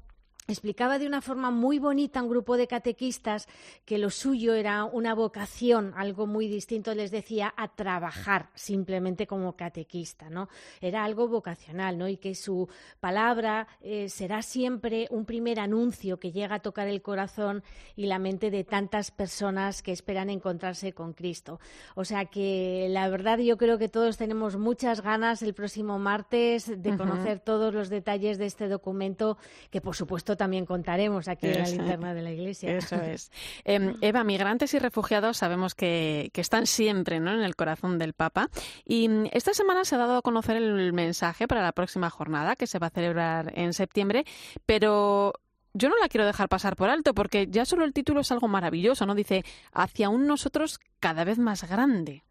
Speaker 15: explicaba de una forma muy bonita a un grupo de catequistas que lo suyo era una vocación, algo muy distinto, les decía, a trabajar simplemente como catequista, ¿no? Era algo vocacional, ¿no? Y que su palabra eh, será siempre un primer anuncio que llega a tocar el corazón y la mente de tantas personas que esperan encontrarse con Cristo. O sea que la verdad yo creo que todos tenemos muchas ganas el próximo martes de conocer todos los detalles de este documento que por supuesto también contaremos aquí en la linterna de la iglesia.
Speaker 1: Eso es. [LAUGHS] Eh, Eva, migrantes y refugiados sabemos que, que están siempre ¿no? en el corazón del Papa. Y mm, esta semana se ha dado a conocer el mensaje para la próxima jornada que se va a celebrar en septiembre, pero yo no la quiero dejar pasar por alto porque ya solo el título es algo maravilloso, ¿no? Dice, hacia un nosotros cada vez más grande.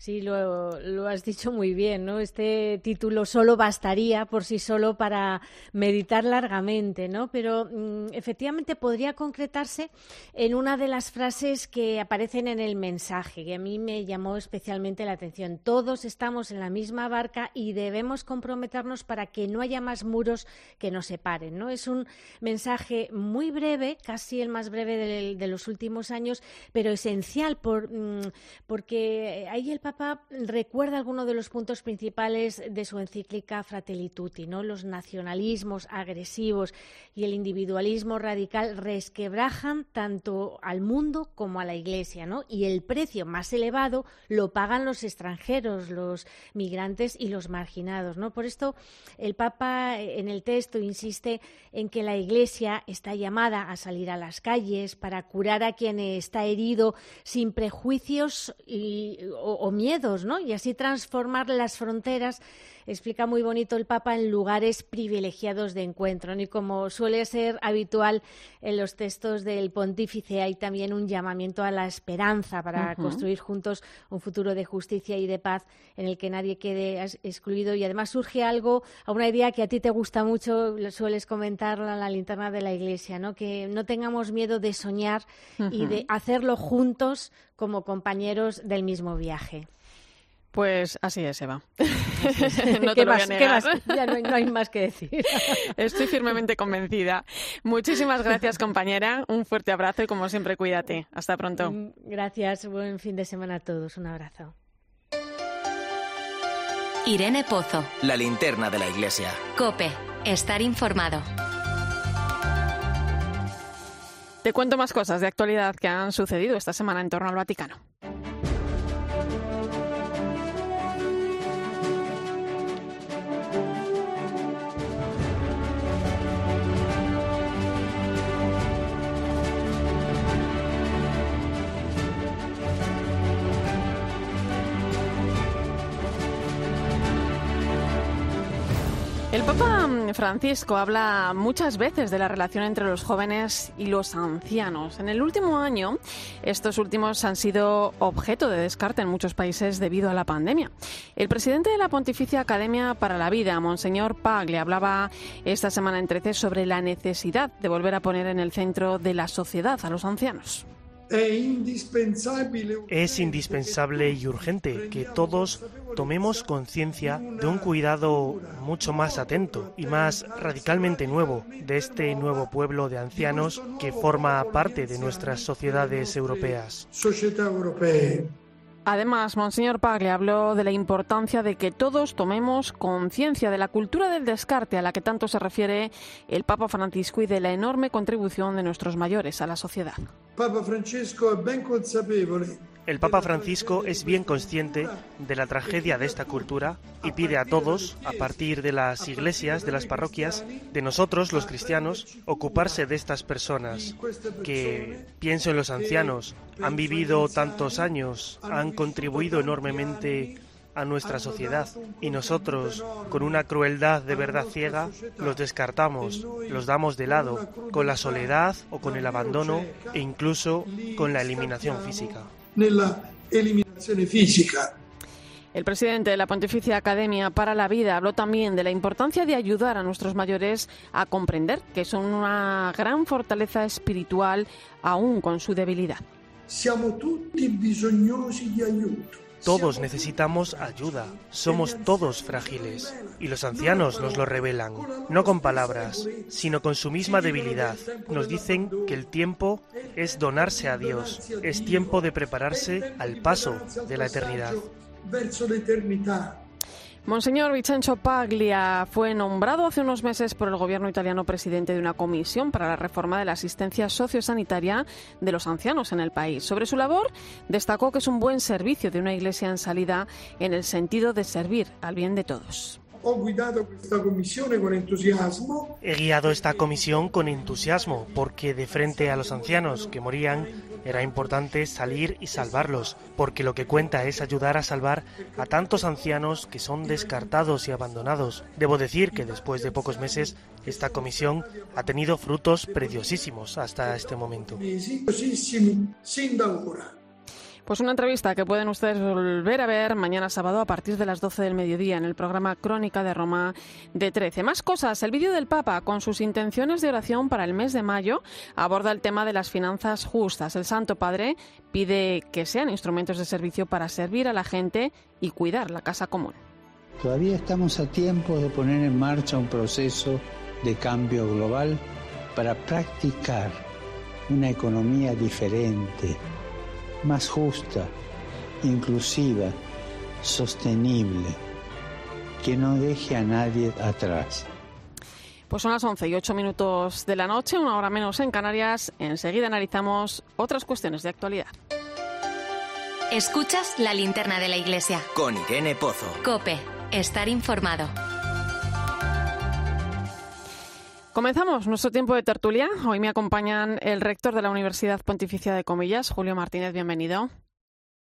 Speaker 15: Sí, lo, lo has dicho muy bien, ¿no? Este título solo bastaría por sí solo para meditar largamente, ¿no? Pero mm, efectivamente podría concretarse en una de las frases que aparecen en el mensaje, que a mí me llamó especialmente la atención. Todos estamos en la misma barca y debemos comprometernos para que no haya más muros que nos separen, ¿no? Es un mensaje muy breve, casi el más breve de, los últimos años, pero esencial por, mm, porque ahí el Papa recuerda algunos de los puntos principales de su encíclica Fratelli Tutti, ¿no? Los nacionalismos agresivos y el individualismo radical resquebrajan tanto al mundo como a la Iglesia, ¿no? Y el precio más elevado lo pagan los extranjeros, los migrantes y los marginados, ¿no? Por esto el Papa eh, en el texto insiste en que la Iglesia está llamada a salir a las calles para curar a quien está herido sin prejuicios y- o, o miedos, ¿no? Y así transformar las fronteras, explica muy bonito el Papa, en lugares privilegiados de encuentro. ¿no? Y como suele ser habitual en los textos del pontífice, hay también un llamamiento a la esperanza para construir juntos un futuro de justicia y de paz en el que nadie quede excluido. Y además surge algo, a una idea que a ti te gusta mucho, lo sueles comentar en la linterna de la iglesia, ¿no? Que no tengamos miedo de soñar y de hacerlo juntos como compañeros del mismo viaje.
Speaker 1: Pues así es, Eva. [LAUGHS] no
Speaker 15: ¿Qué
Speaker 1: te lo voy a
Speaker 15: más? ¿Qué
Speaker 1: negar.
Speaker 15: más? Ya no hay- no hay más que decir. [LAUGHS]
Speaker 1: Estoy firmemente convencida. Muchísimas gracias, compañera. Un fuerte abrazo y, como siempre, cuídate. Hasta pronto.
Speaker 15: Mm, Gracias, buen fin de semana a todos. Un abrazo.
Speaker 2: Irene Pozo.
Speaker 3: La linterna de la iglesia.
Speaker 2: Cope. estar informado.
Speaker 1: Te cuento más cosas de actualidad que han sucedido esta semana en torno al Vaticano. El Papa Francisco habla muchas veces de la relación entre los jóvenes y los ancianos. En el último año, estos últimos han sido objeto de descarte en muchos países debido a la pandemia. El presidente de la Pontificia Academia para la Vida, Monseñor Pag, le hablaba esta semana en 13 sobre la necesidad de volver a poner en el centro de la sociedad a los ancianos.
Speaker 16: Es indispensable y urgente que todos tomemos conciencia de un cuidado mucho más atento y más radicalmente nuevo de este nuevo pueblo de ancianos que forma parte de nuestras sociedades europeas.
Speaker 1: Además, Monseñor Pagle habló de la importancia de que todos tomemos conciencia de la cultura del descarte a la que tanto se refiere el Papa Francisco y de la enorme contribución de nuestros mayores a la sociedad.
Speaker 16: Papa es bien consapevole el Papa Francisco es bien consciente de la tragedia de esta cultura y pide a todos, a partir de las iglesias, de las parroquias, de nosotros los cristianos, ocuparse de estas personas que, pienso en los ancianos, han vivido tantos años, han contribuido enormemente a nuestra sociedad y nosotros, con una crueldad de verdad ciega, los descartamos, los damos de lado, con la soledad o con el abandono e incluso con la eliminación física
Speaker 14: nella eliminazione fisica.
Speaker 1: El presidente de la Pontificia Academia para la Vida habló también de la importancia de ayudar a nuestros mayores a comprender que son una gran fortaleza espiritual aún con su debilidad.
Speaker 14: Siamo tutti bisognosi di aiuto.
Speaker 16: Todos necesitamos ayuda, somos todos frágiles, y los ancianos nos lo revelan, no con palabras, sino con su misma debilidad. Nos dicen que el tiempo es donarse a Dios, es tiempo de prepararse al paso de la eternidad.
Speaker 1: Monseñor Vincenzo Paglia fue nombrado hace unos meses por el gobierno italiano presidente de una comisión para la reforma de la asistencia sociosanitaria de los ancianos en el país. Sobre su labor, destacó que es un buen servicio de una iglesia en salida en el sentido de servir al bien de todos.
Speaker 16: He guiado esta comisión con entusiasmo porque de frente a los ancianos que morían era importante salir y salvarlos, porque lo que cuenta es ayudar a salvar a tantos ancianos que son descartados y abandonados. Debo decir que después de pocos meses esta comisión ha tenido frutos preciosísimos hasta este momento.
Speaker 1: Pues una entrevista que pueden ustedes volver a ver mañana sábado a partir de las 12 del mediodía en el programa Crónica de Roma de 13. Más cosas, el vídeo del Papa con sus intenciones de oración para el mes de mayo aborda el tema de las finanzas justas. El Santo Padre pide que sean instrumentos de servicio para servir a la gente y cuidar la casa común.
Speaker 17: Todavía estamos a tiempo de poner en marcha un proceso de cambio global para practicar una economía diferente más justa, inclusiva, sostenible, que no deje a nadie atrás.
Speaker 1: Pues son las 11 y 8 minutos de la noche, una hora menos en Canarias. Enseguida analizamos otras cuestiones de actualidad.
Speaker 2: Escuchas la linterna de la iglesia.
Speaker 3: Con Irene Pozo.
Speaker 2: Cope, estar informado.
Speaker 1: Comenzamos nuestro tiempo de tertulia. Hoy me acompañan el rector de la Universidad Pontificia de Comillas, Julio Martínez, bienvenido.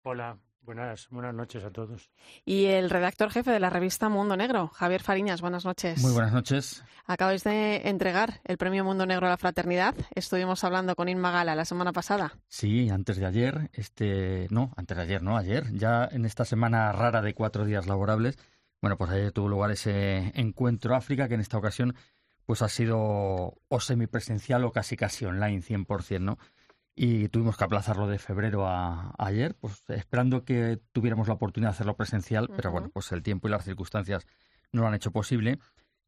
Speaker 18: Hola, buenas, buenas noches a todos.
Speaker 1: Y el redactor jefe de la revista Mundo Negro, Javier Fariñas, buenas noches.
Speaker 19: Muy buenas noches.
Speaker 1: Acabáis de entregar el premio Mundo Negro a la Fraternidad. Estuvimos hablando con Inma Gala la semana pasada.
Speaker 19: Sí, antes de ayer, este, no, antes de ayer, no, ayer, ya en esta semana rara de cuatro días laborables, bueno, pues ayer tuvo lugar ese encuentro África que en esta ocasión pues ha sido o semipresencial o casi casi online 100%, ¿no? Y tuvimos que aplazarlo de febrero a, ayer, pues esperando que tuviéramos la oportunidad de hacerlo presencial, pero bueno, pues el tiempo y las circunstancias no lo han hecho posible.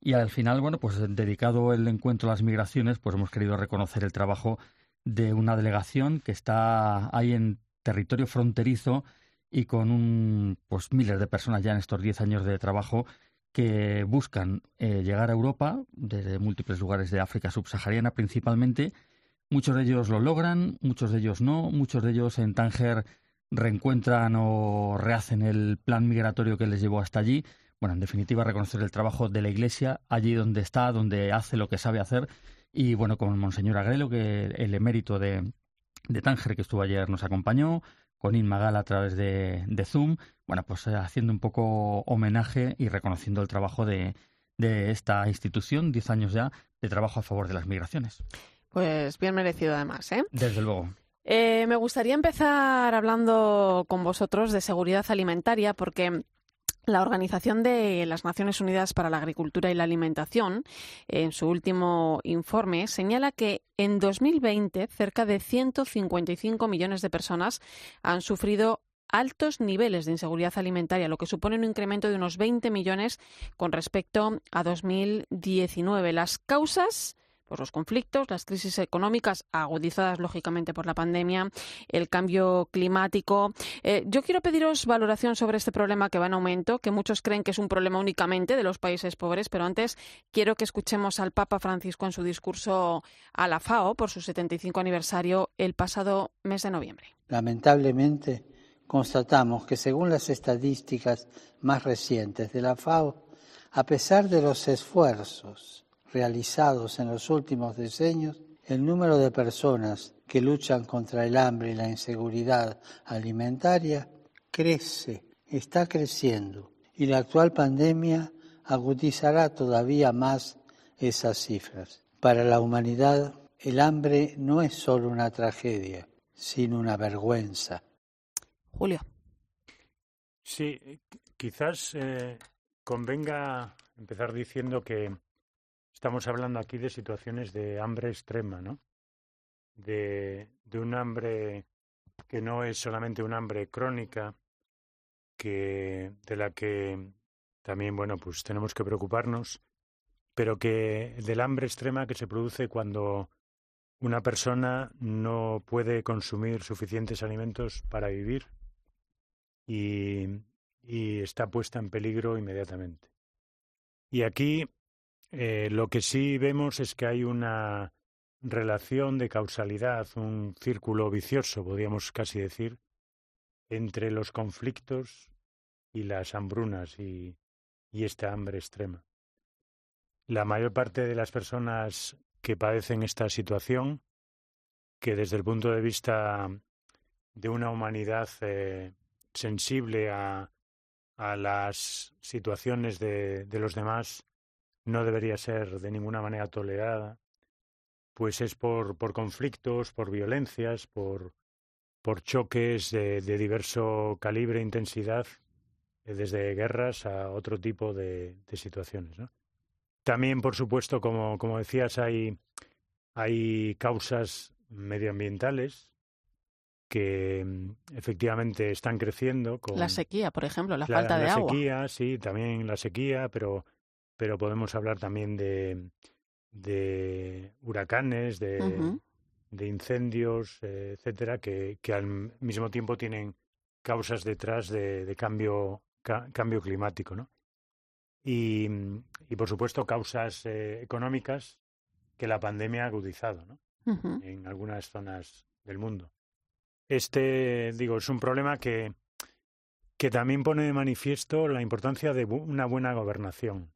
Speaker 19: Y al final, bueno, pues dedicado el encuentro a las migraciones, pues hemos querido reconocer el trabajo de una delegación que está ahí en territorio fronterizo y con un, pues miles de personas ya en estos 10 años de trabajo que buscan eh, llegar a Europa desde múltiples lugares de África subsahariana principalmente. Muchos de ellos lo logran, muchos de ellos no, muchos de ellos en Tánger reencuentran o rehacen el plan migratorio que les llevó hasta allí. Bueno, en definitiva, reconocer el trabajo de la Iglesia allí donde está, donde hace lo que sabe hacer. Y bueno, con Monseñor Agrelo, que el emérito de, de Tánger, que estuvo ayer, nos acompañó, con Inmagal a través de, de Zoom, bueno, pues eh, haciendo un poco homenaje y reconociendo el trabajo de, de esta institución, diez años ya, de trabajo a favor de las migraciones.
Speaker 1: Pues bien merecido además, ¿eh?
Speaker 19: Desde luego.
Speaker 1: Eh, me gustaría empezar hablando con vosotros de seguridad alimentaria porque la Organización de las Naciones Unidas para la Agricultura y la Alimentación, en su último informe, señala que en 2020 cerca de 155 millones de personas han sufrido altos niveles de inseguridad alimentaria, lo que supone un incremento de unos 20 millones con respecto a 2019. Las causas por los conflictos, las crisis económicas agudizadas lógicamente por la pandemia, el cambio climático. Eh, yo quiero pediros valoración sobre este problema que va en aumento, que muchos creen que es un problema únicamente de los países pobres, pero antes quiero que escuchemos al Papa Francisco en su discurso a la FAO por su 75 aniversario el pasado mes de noviembre.
Speaker 17: Lamentablemente, constatamos que según las estadísticas más recientes de la FAO, a pesar de los esfuerzos realizados en los últimos decenios, el número de personas que luchan contra el hambre y la inseguridad alimentaria crece, está creciendo, y la actual pandemia agudizará todavía más esas cifras. Para la humanidad, el hambre no es solo una tragedia, sino una vergüenza.
Speaker 1: Julio.
Speaker 18: Sí, quizás eh, convenga empezar diciendo que Estamos hablando aquí de situaciones de hambre extrema, ¿no? De, un hambre que no es solamente un hambre crónica, que, de la que también, bueno, pues tenemos que preocuparnos, pero que del hambre extrema que se produce cuando una persona no puede consumir suficientes alimentos para vivir y, y está puesta en peligro inmediatamente. Y aquí eh, lo que sí vemos es que hay una relación de causalidad, un círculo vicioso, podríamos casi decir, entre los conflictos y las hambrunas y, esta hambre extrema. La mayor parte de las personas que padecen esta situación, que desde el punto de vista de una humanidad eh, sensible a, a las situaciones de los demás, no debería ser de ninguna manera tolerada, pues es por, por conflictos, por violencias, por, por choques de, diverso calibre e intensidad, eh, desde guerras a otro tipo de, situaciones. También, por supuesto, como, como decías, hay, hay causas medioambientales que mm, efectivamente están creciendo. Con
Speaker 1: la sequía, por ejemplo, la, falta de agua.
Speaker 18: La sequía, sí, también la sequía, pero pero podemos hablar también de, de huracanes, de, de incendios, eh, etcétera, que, que, al mismo tiempo tienen causas detrás de, de cambio, cambio climático, ¿no? Y, y, por supuesto causas eh, económicas que la pandemia ha agudizado, ¿no? En algunas zonas del mundo. Este, digo, es un problema que, que también pone de manifiesto la importancia de una buena gobernación.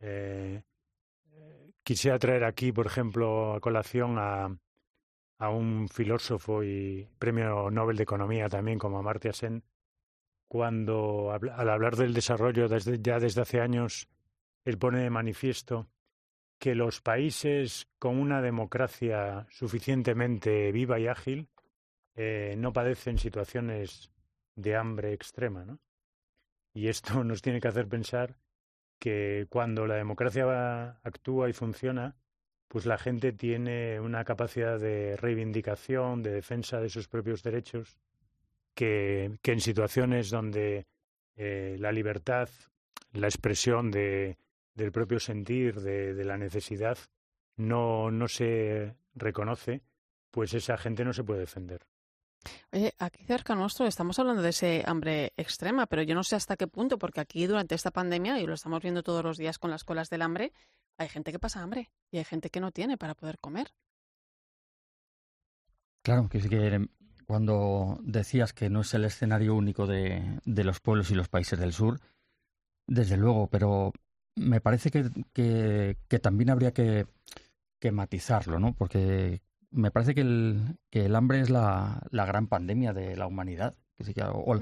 Speaker 18: Eh, quisiera traer aquí, por ejemplo, a colación a, a un filósofo y premio Nobel de Economía también, como Amartya Sen, cuando al hablar del desarrollo desde, ya desde hace años, él pone de manifiesto que los países con una democracia suficientemente viva y ágil eh, no padecen situaciones de hambre extrema, ¿no? Y esto [LAUGHS] nos tiene que hacer pensar que cuando la democracia actúa y funciona, pues la gente tiene una capacidad de reivindicación, de defensa de sus propios derechos, que, en situaciones donde eh, la libertad, la expresión de, del propio sentir, de, de la necesidad, no, no se reconoce, pues esa gente no se puede defender.
Speaker 1: Oye, aquí cerca nuestro estamos hablando de ese hambre extrema, pero yo no sé hasta qué punto, porque aquí durante esta pandemia, y lo estamos viendo todos los días con las colas del hambre, hay gente que pasa hambre y hay gente que no tiene para poder comer.
Speaker 19: Claro, que sí que cuando decías que no es el escenario único de, los pueblos y los países del sur, desde luego, pero me parece que, que, también habría que, que, matizarlo, ¿no? Porque me parece que el, que el hambre es la, la gran pandemia de la humanidad. o,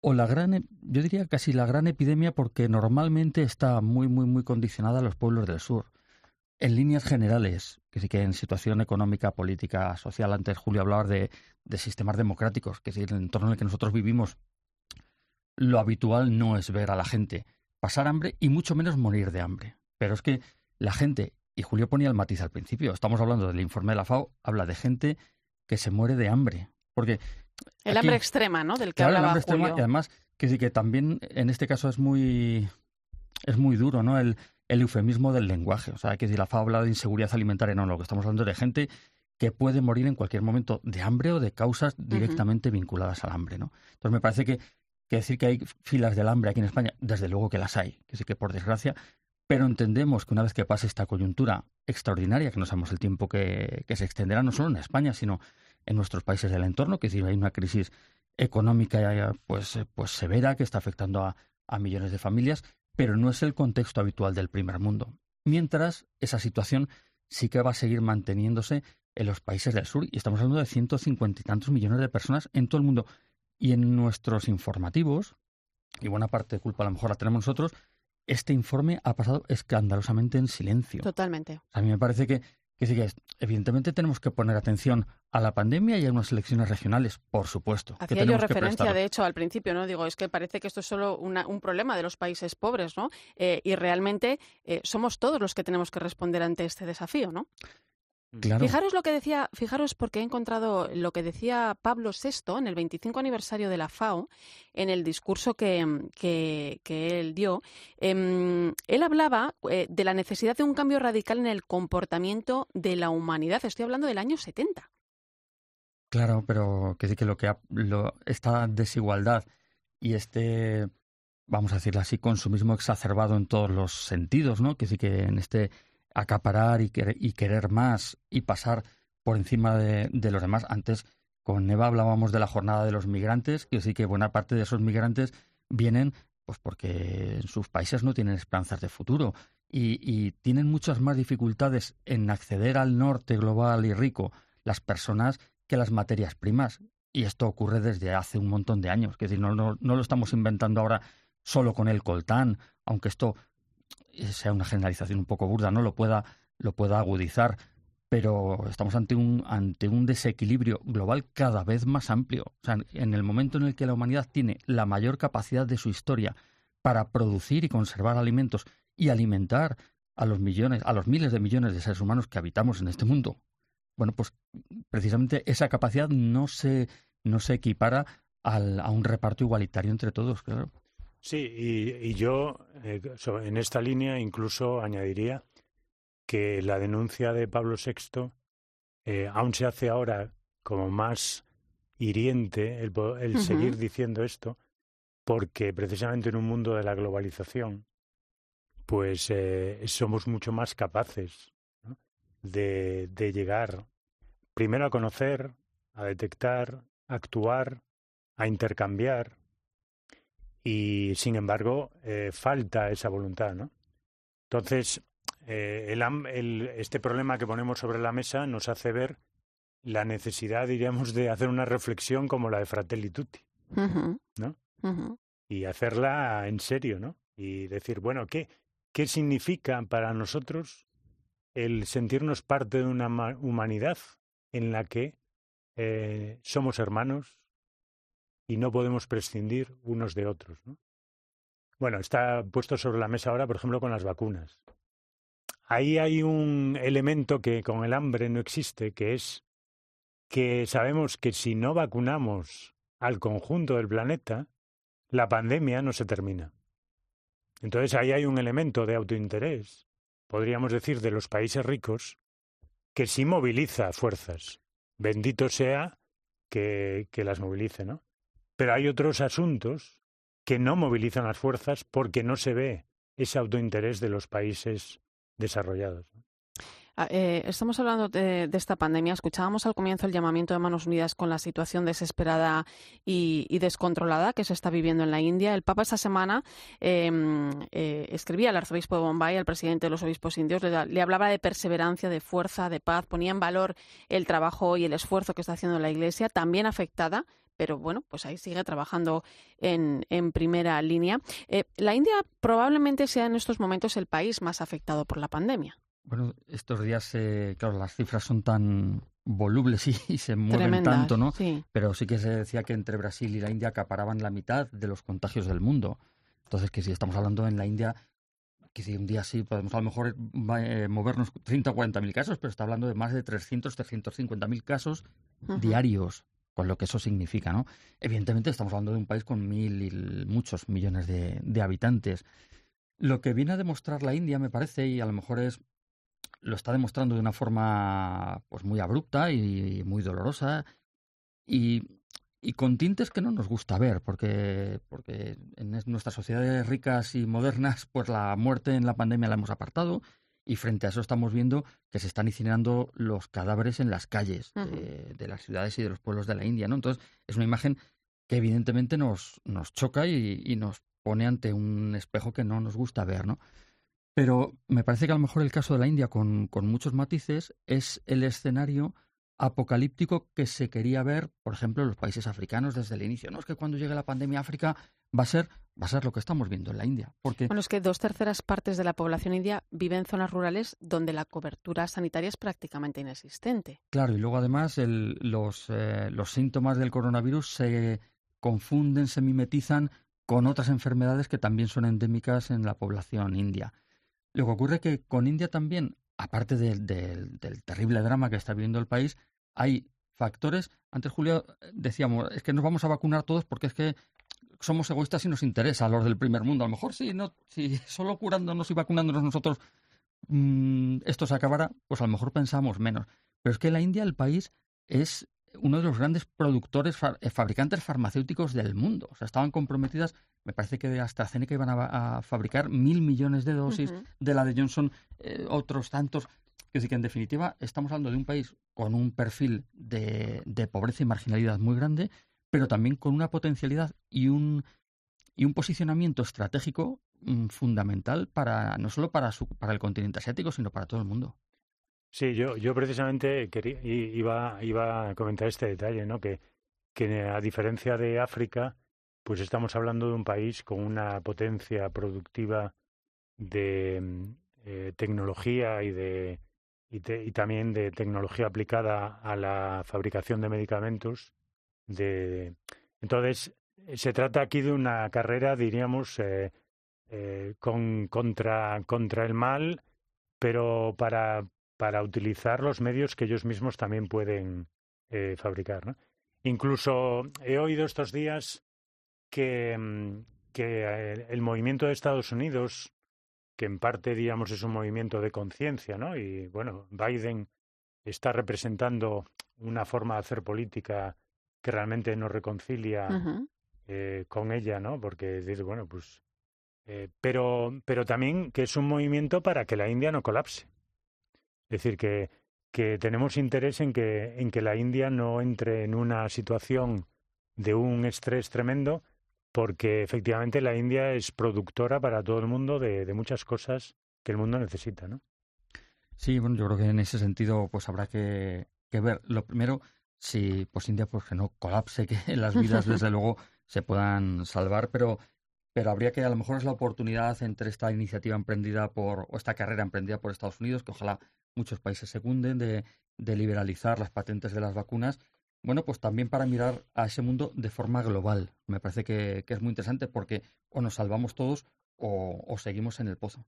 Speaker 19: o, la gran, yo diría casi la gran epidemia porque normalmente está muy, muy, muy condicionada a los pueblos del sur. En líneas generales, que sí que en situación económica, política, social, antes Julio hablaba de, de sistemas democráticos, que sí, el entorno en el que nosotros vivimos, lo habitual no es ver a la gente pasar hambre y mucho menos morir de hambre. Pero es que la gente, y Julio ponía el matiz al principio, estamos hablando del informe de la FAO, habla de gente que se muere de hambre. Porque.
Speaker 1: El hambre extrema, ¿no? Del que
Speaker 19: hablaba
Speaker 1: el hambre
Speaker 19: extrema, y además, que sí que también en este caso es muy. Es muy duro, ¿no? El, el eufemismo del lenguaje. O sea, que si la FAO habla de inseguridad alimentaria, no, lo que estamos hablando es de gente que puede morir en cualquier momento de hambre o de causas directamente vinculadas al hambre, ¿no? Entonces me parece que que decir que hay filas del hambre aquí en España, desde luego que las hay, que sí que por desgracia, pero entendemos que una vez que pase esta coyuntura extraordinaria, que no sabemos el tiempo que, se extenderá no solo en España, sino en nuestros países del entorno, que si hay una crisis económica pues, pues severa que está afectando a, a millones de familias, pero no es el contexto habitual del primer mundo. Mientras esa situación sí que va a seguir manteniéndose en los países del sur, y estamos hablando de ciento cincuenta y tantos millones de personas en todo el mundo. Y en nuestros informativos, y buena parte de culpa a lo mejor la tenemos nosotros, este informe ha pasado escandalosamente en silencio.
Speaker 1: Totalmente.
Speaker 19: A mí me parece que, que sí que evidentemente tenemos que poner atención a la pandemia y a unas elecciones regionales, por supuesto.
Speaker 1: Hacía yo referencia, de hecho, al principio, ¿no? Digo, es que parece que esto es solo un problema de los países pobres, ¿no? Eh, y realmente eh, somos todos los que tenemos que responder ante este desafío, ¿no? Fijaros lo que decía, fijaros porque he encontrado lo que decía Pablo VI en el 25 aniversario de la FAO, en el discurso que, él dio. Em, él hablaba eh, de la necesidad de un cambio radical en el comportamiento de la humanidad. Estoy hablando del año 70.
Speaker 19: Claro, pero que sí que lo que lo, esta desigualdad y este, vamos a decirlo así, consumismo exacerbado en todos los sentidos, ¿no? Que sí que en este acaparar y querer, más y pasar por encima de, los demás. Antes con Eva hablábamos de la jornada de los migrantes, que sí que buena parte de esos migrantes vienen pues porque en sus países no tienen esperanzas de futuro y, y, tienen muchas más dificultades en acceder al norte global y rico las personas que las materias primas. Y esto ocurre desde hace un montón de años. Es decir, no, no, no lo estamos inventando ahora solo con el coltán, aunque esto sea una generalización un poco burda, no lo pueda, lo pueda agudizar, pero estamos ante un, ante un desequilibrio global cada vez más amplio. O sea, en el momento en el que la humanidad tiene la mayor capacidad de su historia para producir y conservar alimentos y alimentar a los millones, a los miles de millones de seres humanos que habitamos en este mundo, bueno, pues precisamente esa capacidad no se, no se equipara al, a un reparto igualitario entre todos, claro.
Speaker 18: Sí, y, yo eh, en esta línea incluso añadiría que la denuncia de Pablo VI eh, aún se hace ahora como más hiriente el, seguir diciendo esto, porque precisamente en un mundo de la globalización, pues eh, somos mucho más capaces de, de llegar primero a conocer, a detectar, a actuar, a intercambiar, y sin embargo eh, falta esa voluntad, ¿no? Entonces, eh, el, este problema que ponemos sobre la mesa nos hace ver la necesidad, diríamos, de hacer una reflexión como la de Fratelli Tutti, ¿no? Y hacerla en serio, ¿no? Y decir, bueno, ¿qué, ¿qué significa para nosotros el sentirnos parte de una humanidad en la que eh, somos hermanos, y no podemos prescindir unos de otros. ¿no? Bueno, está puesto sobre la mesa ahora, por ejemplo, con las vacunas. Ahí hay un elemento que con el hambre no existe, que es que sabemos que si no vacunamos al conjunto del planeta, la pandemia no se termina. Entonces ahí hay un elemento de autointerés, podríamos decir, de los países ricos, que sí moviliza fuerzas. Bendito sea que, que las movilice, ¿no? Pero hay otros asuntos que no movilizan las fuerzas porque no se ve ese autointerés de los países desarrollados.
Speaker 1: Ah, eh, estamos hablando de, esta pandemia. Escuchábamos al comienzo el llamamiento de Manos Unidas con la situación desesperada y, descontrolada que se está viviendo en la India. El Papa esta semana em, eh, escribía al arzobispo de Bombay, al presidente de los obispos indios, le, hablaba de perseverancia, de fuerza, de paz, ponía en valor el trabajo y el esfuerzo que está haciendo la Iglesia, también afectada pero bueno, pues ahí sigue trabajando en, primera línea. Eh, la India probablemente sea en estos momentos el país más afectado por la pandemia.
Speaker 19: Bueno, estos días, eh, claro, las cifras son tan volubles y, se mueven tanto, ¿no? Pero sí que se decía que entre Brasil y la India acaparaban la mitad de los contagios del mundo. Entonces, que si estamos hablando en la India, que si un día sí podemos a lo mejor eh, movernos 30 o 40 mil casos, pero está hablando de más de 300, 350 mil casos diarios, con lo que eso significa, ¿no? Evidentemente estamos hablando de un país con mil y muchos millones de habitantes. Lo que viene a demostrar la India, me parece, y a lo mejor es lo está demostrando de una forma pues muy abrupta y muy dolorosa y, y con tintes que no nos gusta ver porque porque en nuestras sociedades ricas y modernas pues la muerte en la pandemia la hemos apartado y frente a eso estamos viendo que se están incinerando los cadáveres en las calles de, las ciudades y de los pueblos de la India, ¿no? Entonces es una imagen que evidentemente nos, nos choca y, y nos pone ante un espejo que no nos gusta ver, ¿no? Pero me parece que a lo mejor el caso de la India, con, muchos matices, es el escenario apocalíptico que se quería ver, por ejemplo, en los países africanos desde el inicio. No es que cuando llegue la pandemia a África va a ser va a ser lo que estamos viendo en la India. Porque...
Speaker 1: Bueno, es que dos terceras partes de la población india vive en zonas rurales donde la cobertura sanitaria es prácticamente inexistente.
Speaker 19: Claro, y luego además los, eh, los síntomas del coronavirus se confunden, se mimetizan con otras enfermedades que también son endémicas en la población india. Lo que ocurre es que con India también, aparte del terrible drama que está viviendo el país, hay factores. Antes, Julio, decíamos, es que nos vamos a vacunar todos porque es que somos egoístas y nos interesa a los del primer mundo. A lo mejor sí, no, si [LAUGHS] solo curándonos y vacunándonos nosotros mm, esto se acabará, pues a lo mejor pensamos menos. Pero es que la India, el país, es uno de los grandes productores, eh, fabricantes farmacéuticos del mundo. O sea, estaban comprometidas, me parece que de AstraZeneca iban a, fabricar mil millones de dosis, de la de Johnson eh, otros tantos. Decir, que en definitiva estamos hablando de un país con un perfil de, pobreza y marginalidad muy grande, pero también con una potencialidad y un, y un posicionamiento estratégico mm, fundamental para no solo para, su, para el continente asiático, sino para todo el mundo.
Speaker 18: Sí, yo, yo precisamente quería, iba, iba a comentar este detalle, ¿no? Que, que a diferencia de África, pues estamos hablando de un país con una potencia productiva de mm, eh, tecnología y de y, y, también de tecnología aplicada a la fabricación de medicamentos. De, entonces, se trata aquí de una carrera, diríamos, eh, eh, con, contra, contra el mal, pero para, para utilizar los medios que ellos mismos también pueden eh, fabricar. ¿no? Incluso he oído estos días que, mm, que el movimiento de Estados Unidos, que en parte, digamos, es un movimiento de conciencia, ¿no? Y bueno, Biden está representando una forma de hacer política que realmente nos reconcilia eh, con ella, ¿no? Porque dice, bueno, pues. pero, pero también que es un movimiento para que la India no colapse. Es decir, que, que tenemos interés en que, en que la India no entre en una situación de un estrés tremendo, porque efectivamente la India es productora para todo el mundo de, de muchas cosas que el mundo necesita, ¿no?
Speaker 19: Sí, bueno, yo creo que en ese sentido pues habrá que, que ver. Lo primero, si pues India pues que no colapse, que [LAUGHS] las vidas desde [LAUGHS] luego se puedan salvar, pero pero habría que a lo mejor es la oportunidad entre esta iniciativa emprendida por o esta carrera emprendida por Estados Unidos que ojalá muchos países secunden, de, de liberalizar las patentes de las vacunas. Bueno, pues también para mirar a ese mundo de forma global. Me parece que, es muy interesante porque o nos salvamos todos o, o seguimos en el pozo.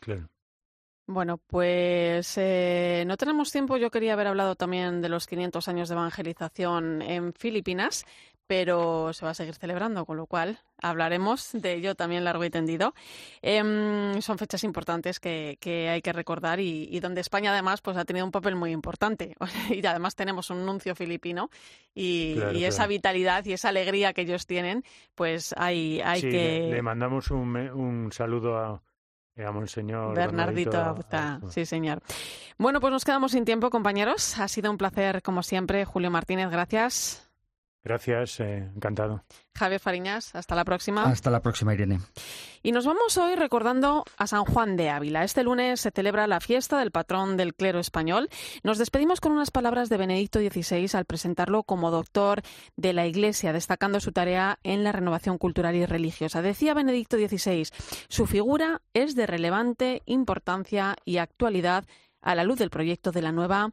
Speaker 18: Claro.
Speaker 1: Bueno, pues eh, no tenemos tiempo. Yo quería haber hablado también de los 500 años de evangelización en Filipinas, pero se va a seguir celebrando, con lo cual hablaremos de ello también largo y tendido. Em, son fechas importantes que, hay que recordar y, donde España además pues ha tenido un papel muy importante [LAUGHS] y además tenemos un nuncio filipino y, esa vitalidad y esa alegría que ellos tienen, pues hay, hay que...
Speaker 18: Le, mandamos un, un saludo a Monseñor
Speaker 1: Bernardito, sí señor. Bueno, pues nos quedamos sin tiempo, compañeros. Ha sido un placer, como siempre. Julio Martínez, gracias.
Speaker 18: Gracias, eh, encantado.
Speaker 1: Javier Fariñas, hasta la próxima.
Speaker 19: Hasta la próxima, Irene.
Speaker 1: Y nos vamos hoy recordando a San Juan de Ávila. Este lunes se celebra la fiesta del patrón del clero español. Nos despedimos con unas palabras de Benedicto XVI al presentarlo como doctor de la Iglesia, destacando su tarea en la renovación cultural y religiosa. Decía Benedicto XVI, su figura es de relevante importancia y actualidad a la luz del proyecto de la nueva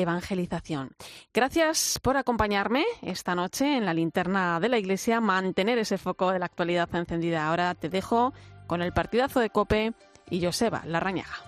Speaker 1: evangelización. Gracias por acompañarme esta noche en la linterna de la iglesia, mantener ese foco de la actualidad encendida. Ahora te dejo con el partidazo de Cope y Joseba Larrañaga.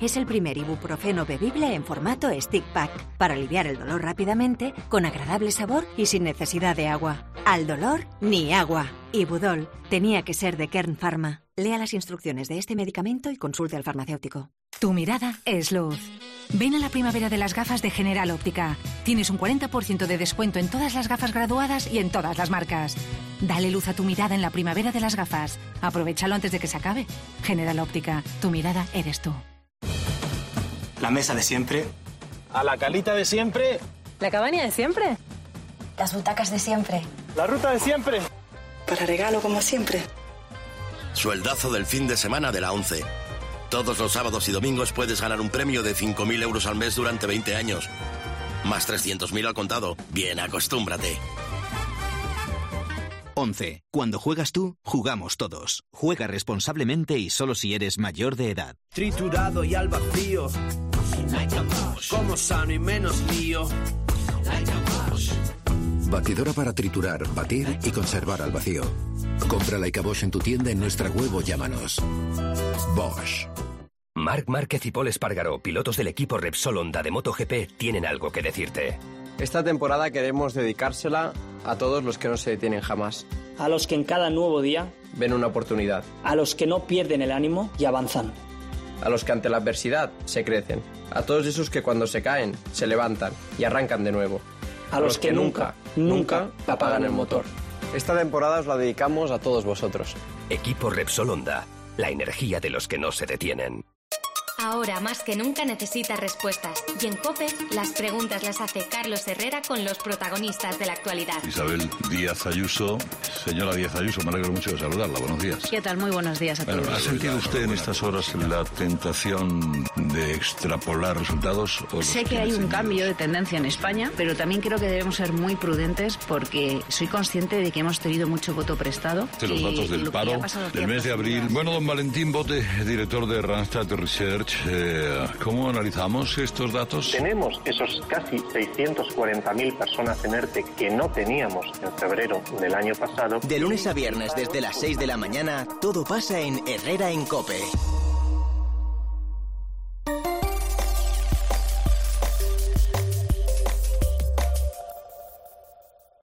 Speaker 20: es el primer ibuprofeno bebible en formato stick pack para aliviar el dolor rápidamente, con agradable sabor y sin necesidad de agua. Al dolor, ni agua. Ibudol tenía que ser de Kern Pharma. Lea las instrucciones de este medicamento y consulte al farmacéutico.
Speaker 21: Tu mirada es luz. Ven a la primavera de las gafas de General Óptica. Tienes un 40% de descuento en todas las gafas graduadas y en todas las marcas. Dale luz a tu mirada en la primavera de las gafas. Aprovechalo antes de que se acabe. General Óptica, tu mirada eres tú.
Speaker 22: La mesa de siempre.
Speaker 23: A la calita de siempre.
Speaker 24: La cabaña de siempre.
Speaker 25: Las butacas de siempre.
Speaker 23: La ruta de siempre.
Speaker 25: Para regalo como siempre.
Speaker 26: Sueldazo del fin de semana de la 11. Todos los sábados y domingos puedes ganar un premio de 5.000 euros al mes durante 20 años. Más 300.000 al contado. Bien, acostúmbrate.
Speaker 27: 11. Cuando juegas tú, jugamos todos. Juega responsablemente y solo si eres mayor de edad.
Speaker 14: Triturado y al vacío. Como sano y menos lío.
Speaker 28: Batidora para triturar, batir y conservar al vacío. Compra la Bosch en tu tienda en nuestra web o llámanos. Bosch.
Speaker 29: Marc Márquez y Paul Espargaro, pilotos del equipo Repsol Honda de MotoGP, tienen algo que decirte.
Speaker 30: Esta temporada queremos dedicársela a todos los que no se detienen jamás.
Speaker 31: A los que en cada nuevo día
Speaker 30: ven una oportunidad.
Speaker 31: A los que no pierden el ánimo y avanzan.
Speaker 30: A los que ante la adversidad se crecen. A todos esos que cuando se caen se levantan y arrancan de nuevo
Speaker 31: a los que nunca, nunca apagan el motor.
Speaker 30: Esta temporada os la dedicamos a todos vosotros.
Speaker 29: Equipo Repsol Honda, la energía de los que no se detienen.
Speaker 2: Ahora más que nunca necesita respuestas. Y en COPE, las preguntas las hace Carlos Herrera con los protagonistas de la actualidad.
Speaker 32: Isabel Díaz Ayuso. Señora Díaz Ayuso, me alegro mucho de saludarla. Buenos días.
Speaker 33: ¿Qué tal? Muy buenos días a todos.
Speaker 32: ¿Ha sentido usted en estas horas la tentación de extrapolar resultados?
Speaker 33: sé que hay un cambio de tendencia en España, pero también creo que debemos ser muy prudentes porque soy consciente de que hemos tenido mucho voto prestado.
Speaker 32: De los datos del paro del mes de abril. Bueno, don Valentín Bote, director de Randstad Research. Eh, ¿Cómo analizamos estos datos?
Speaker 34: Tenemos esos casi 640.000 personas en ERTE que no teníamos en febrero del año pasado.
Speaker 3: De lunes a viernes desde las 6 de la mañana, todo pasa en Herrera en Cope.